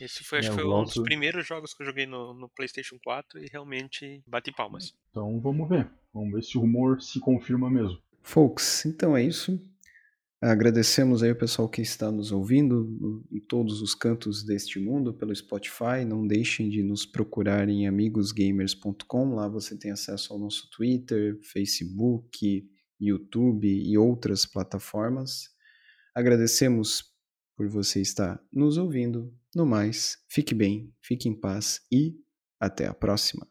[SPEAKER 2] Esse foi, acho
[SPEAKER 3] É,
[SPEAKER 2] foi um dos
[SPEAKER 3] Glaucio-
[SPEAKER 2] primeiros jogos que eu joguei no, no PlayStation 4 e realmente bati palmas.
[SPEAKER 3] Então vamos ver. Vamos ver se o rumor se confirma mesmo.
[SPEAKER 1] Folks, então é isso. Agradecemos aí o pessoal que está nos ouvindo em todos os cantos deste mundo pelo Spotify. Não deixem de nos procurar em amigosgamers.com. Lá você tem acesso ao nosso Twitter, Facebook, YouTube e outras plataformas. Agradecemos por você estar nos ouvindo. No mais, fique bem, fique em paz e até a próxima.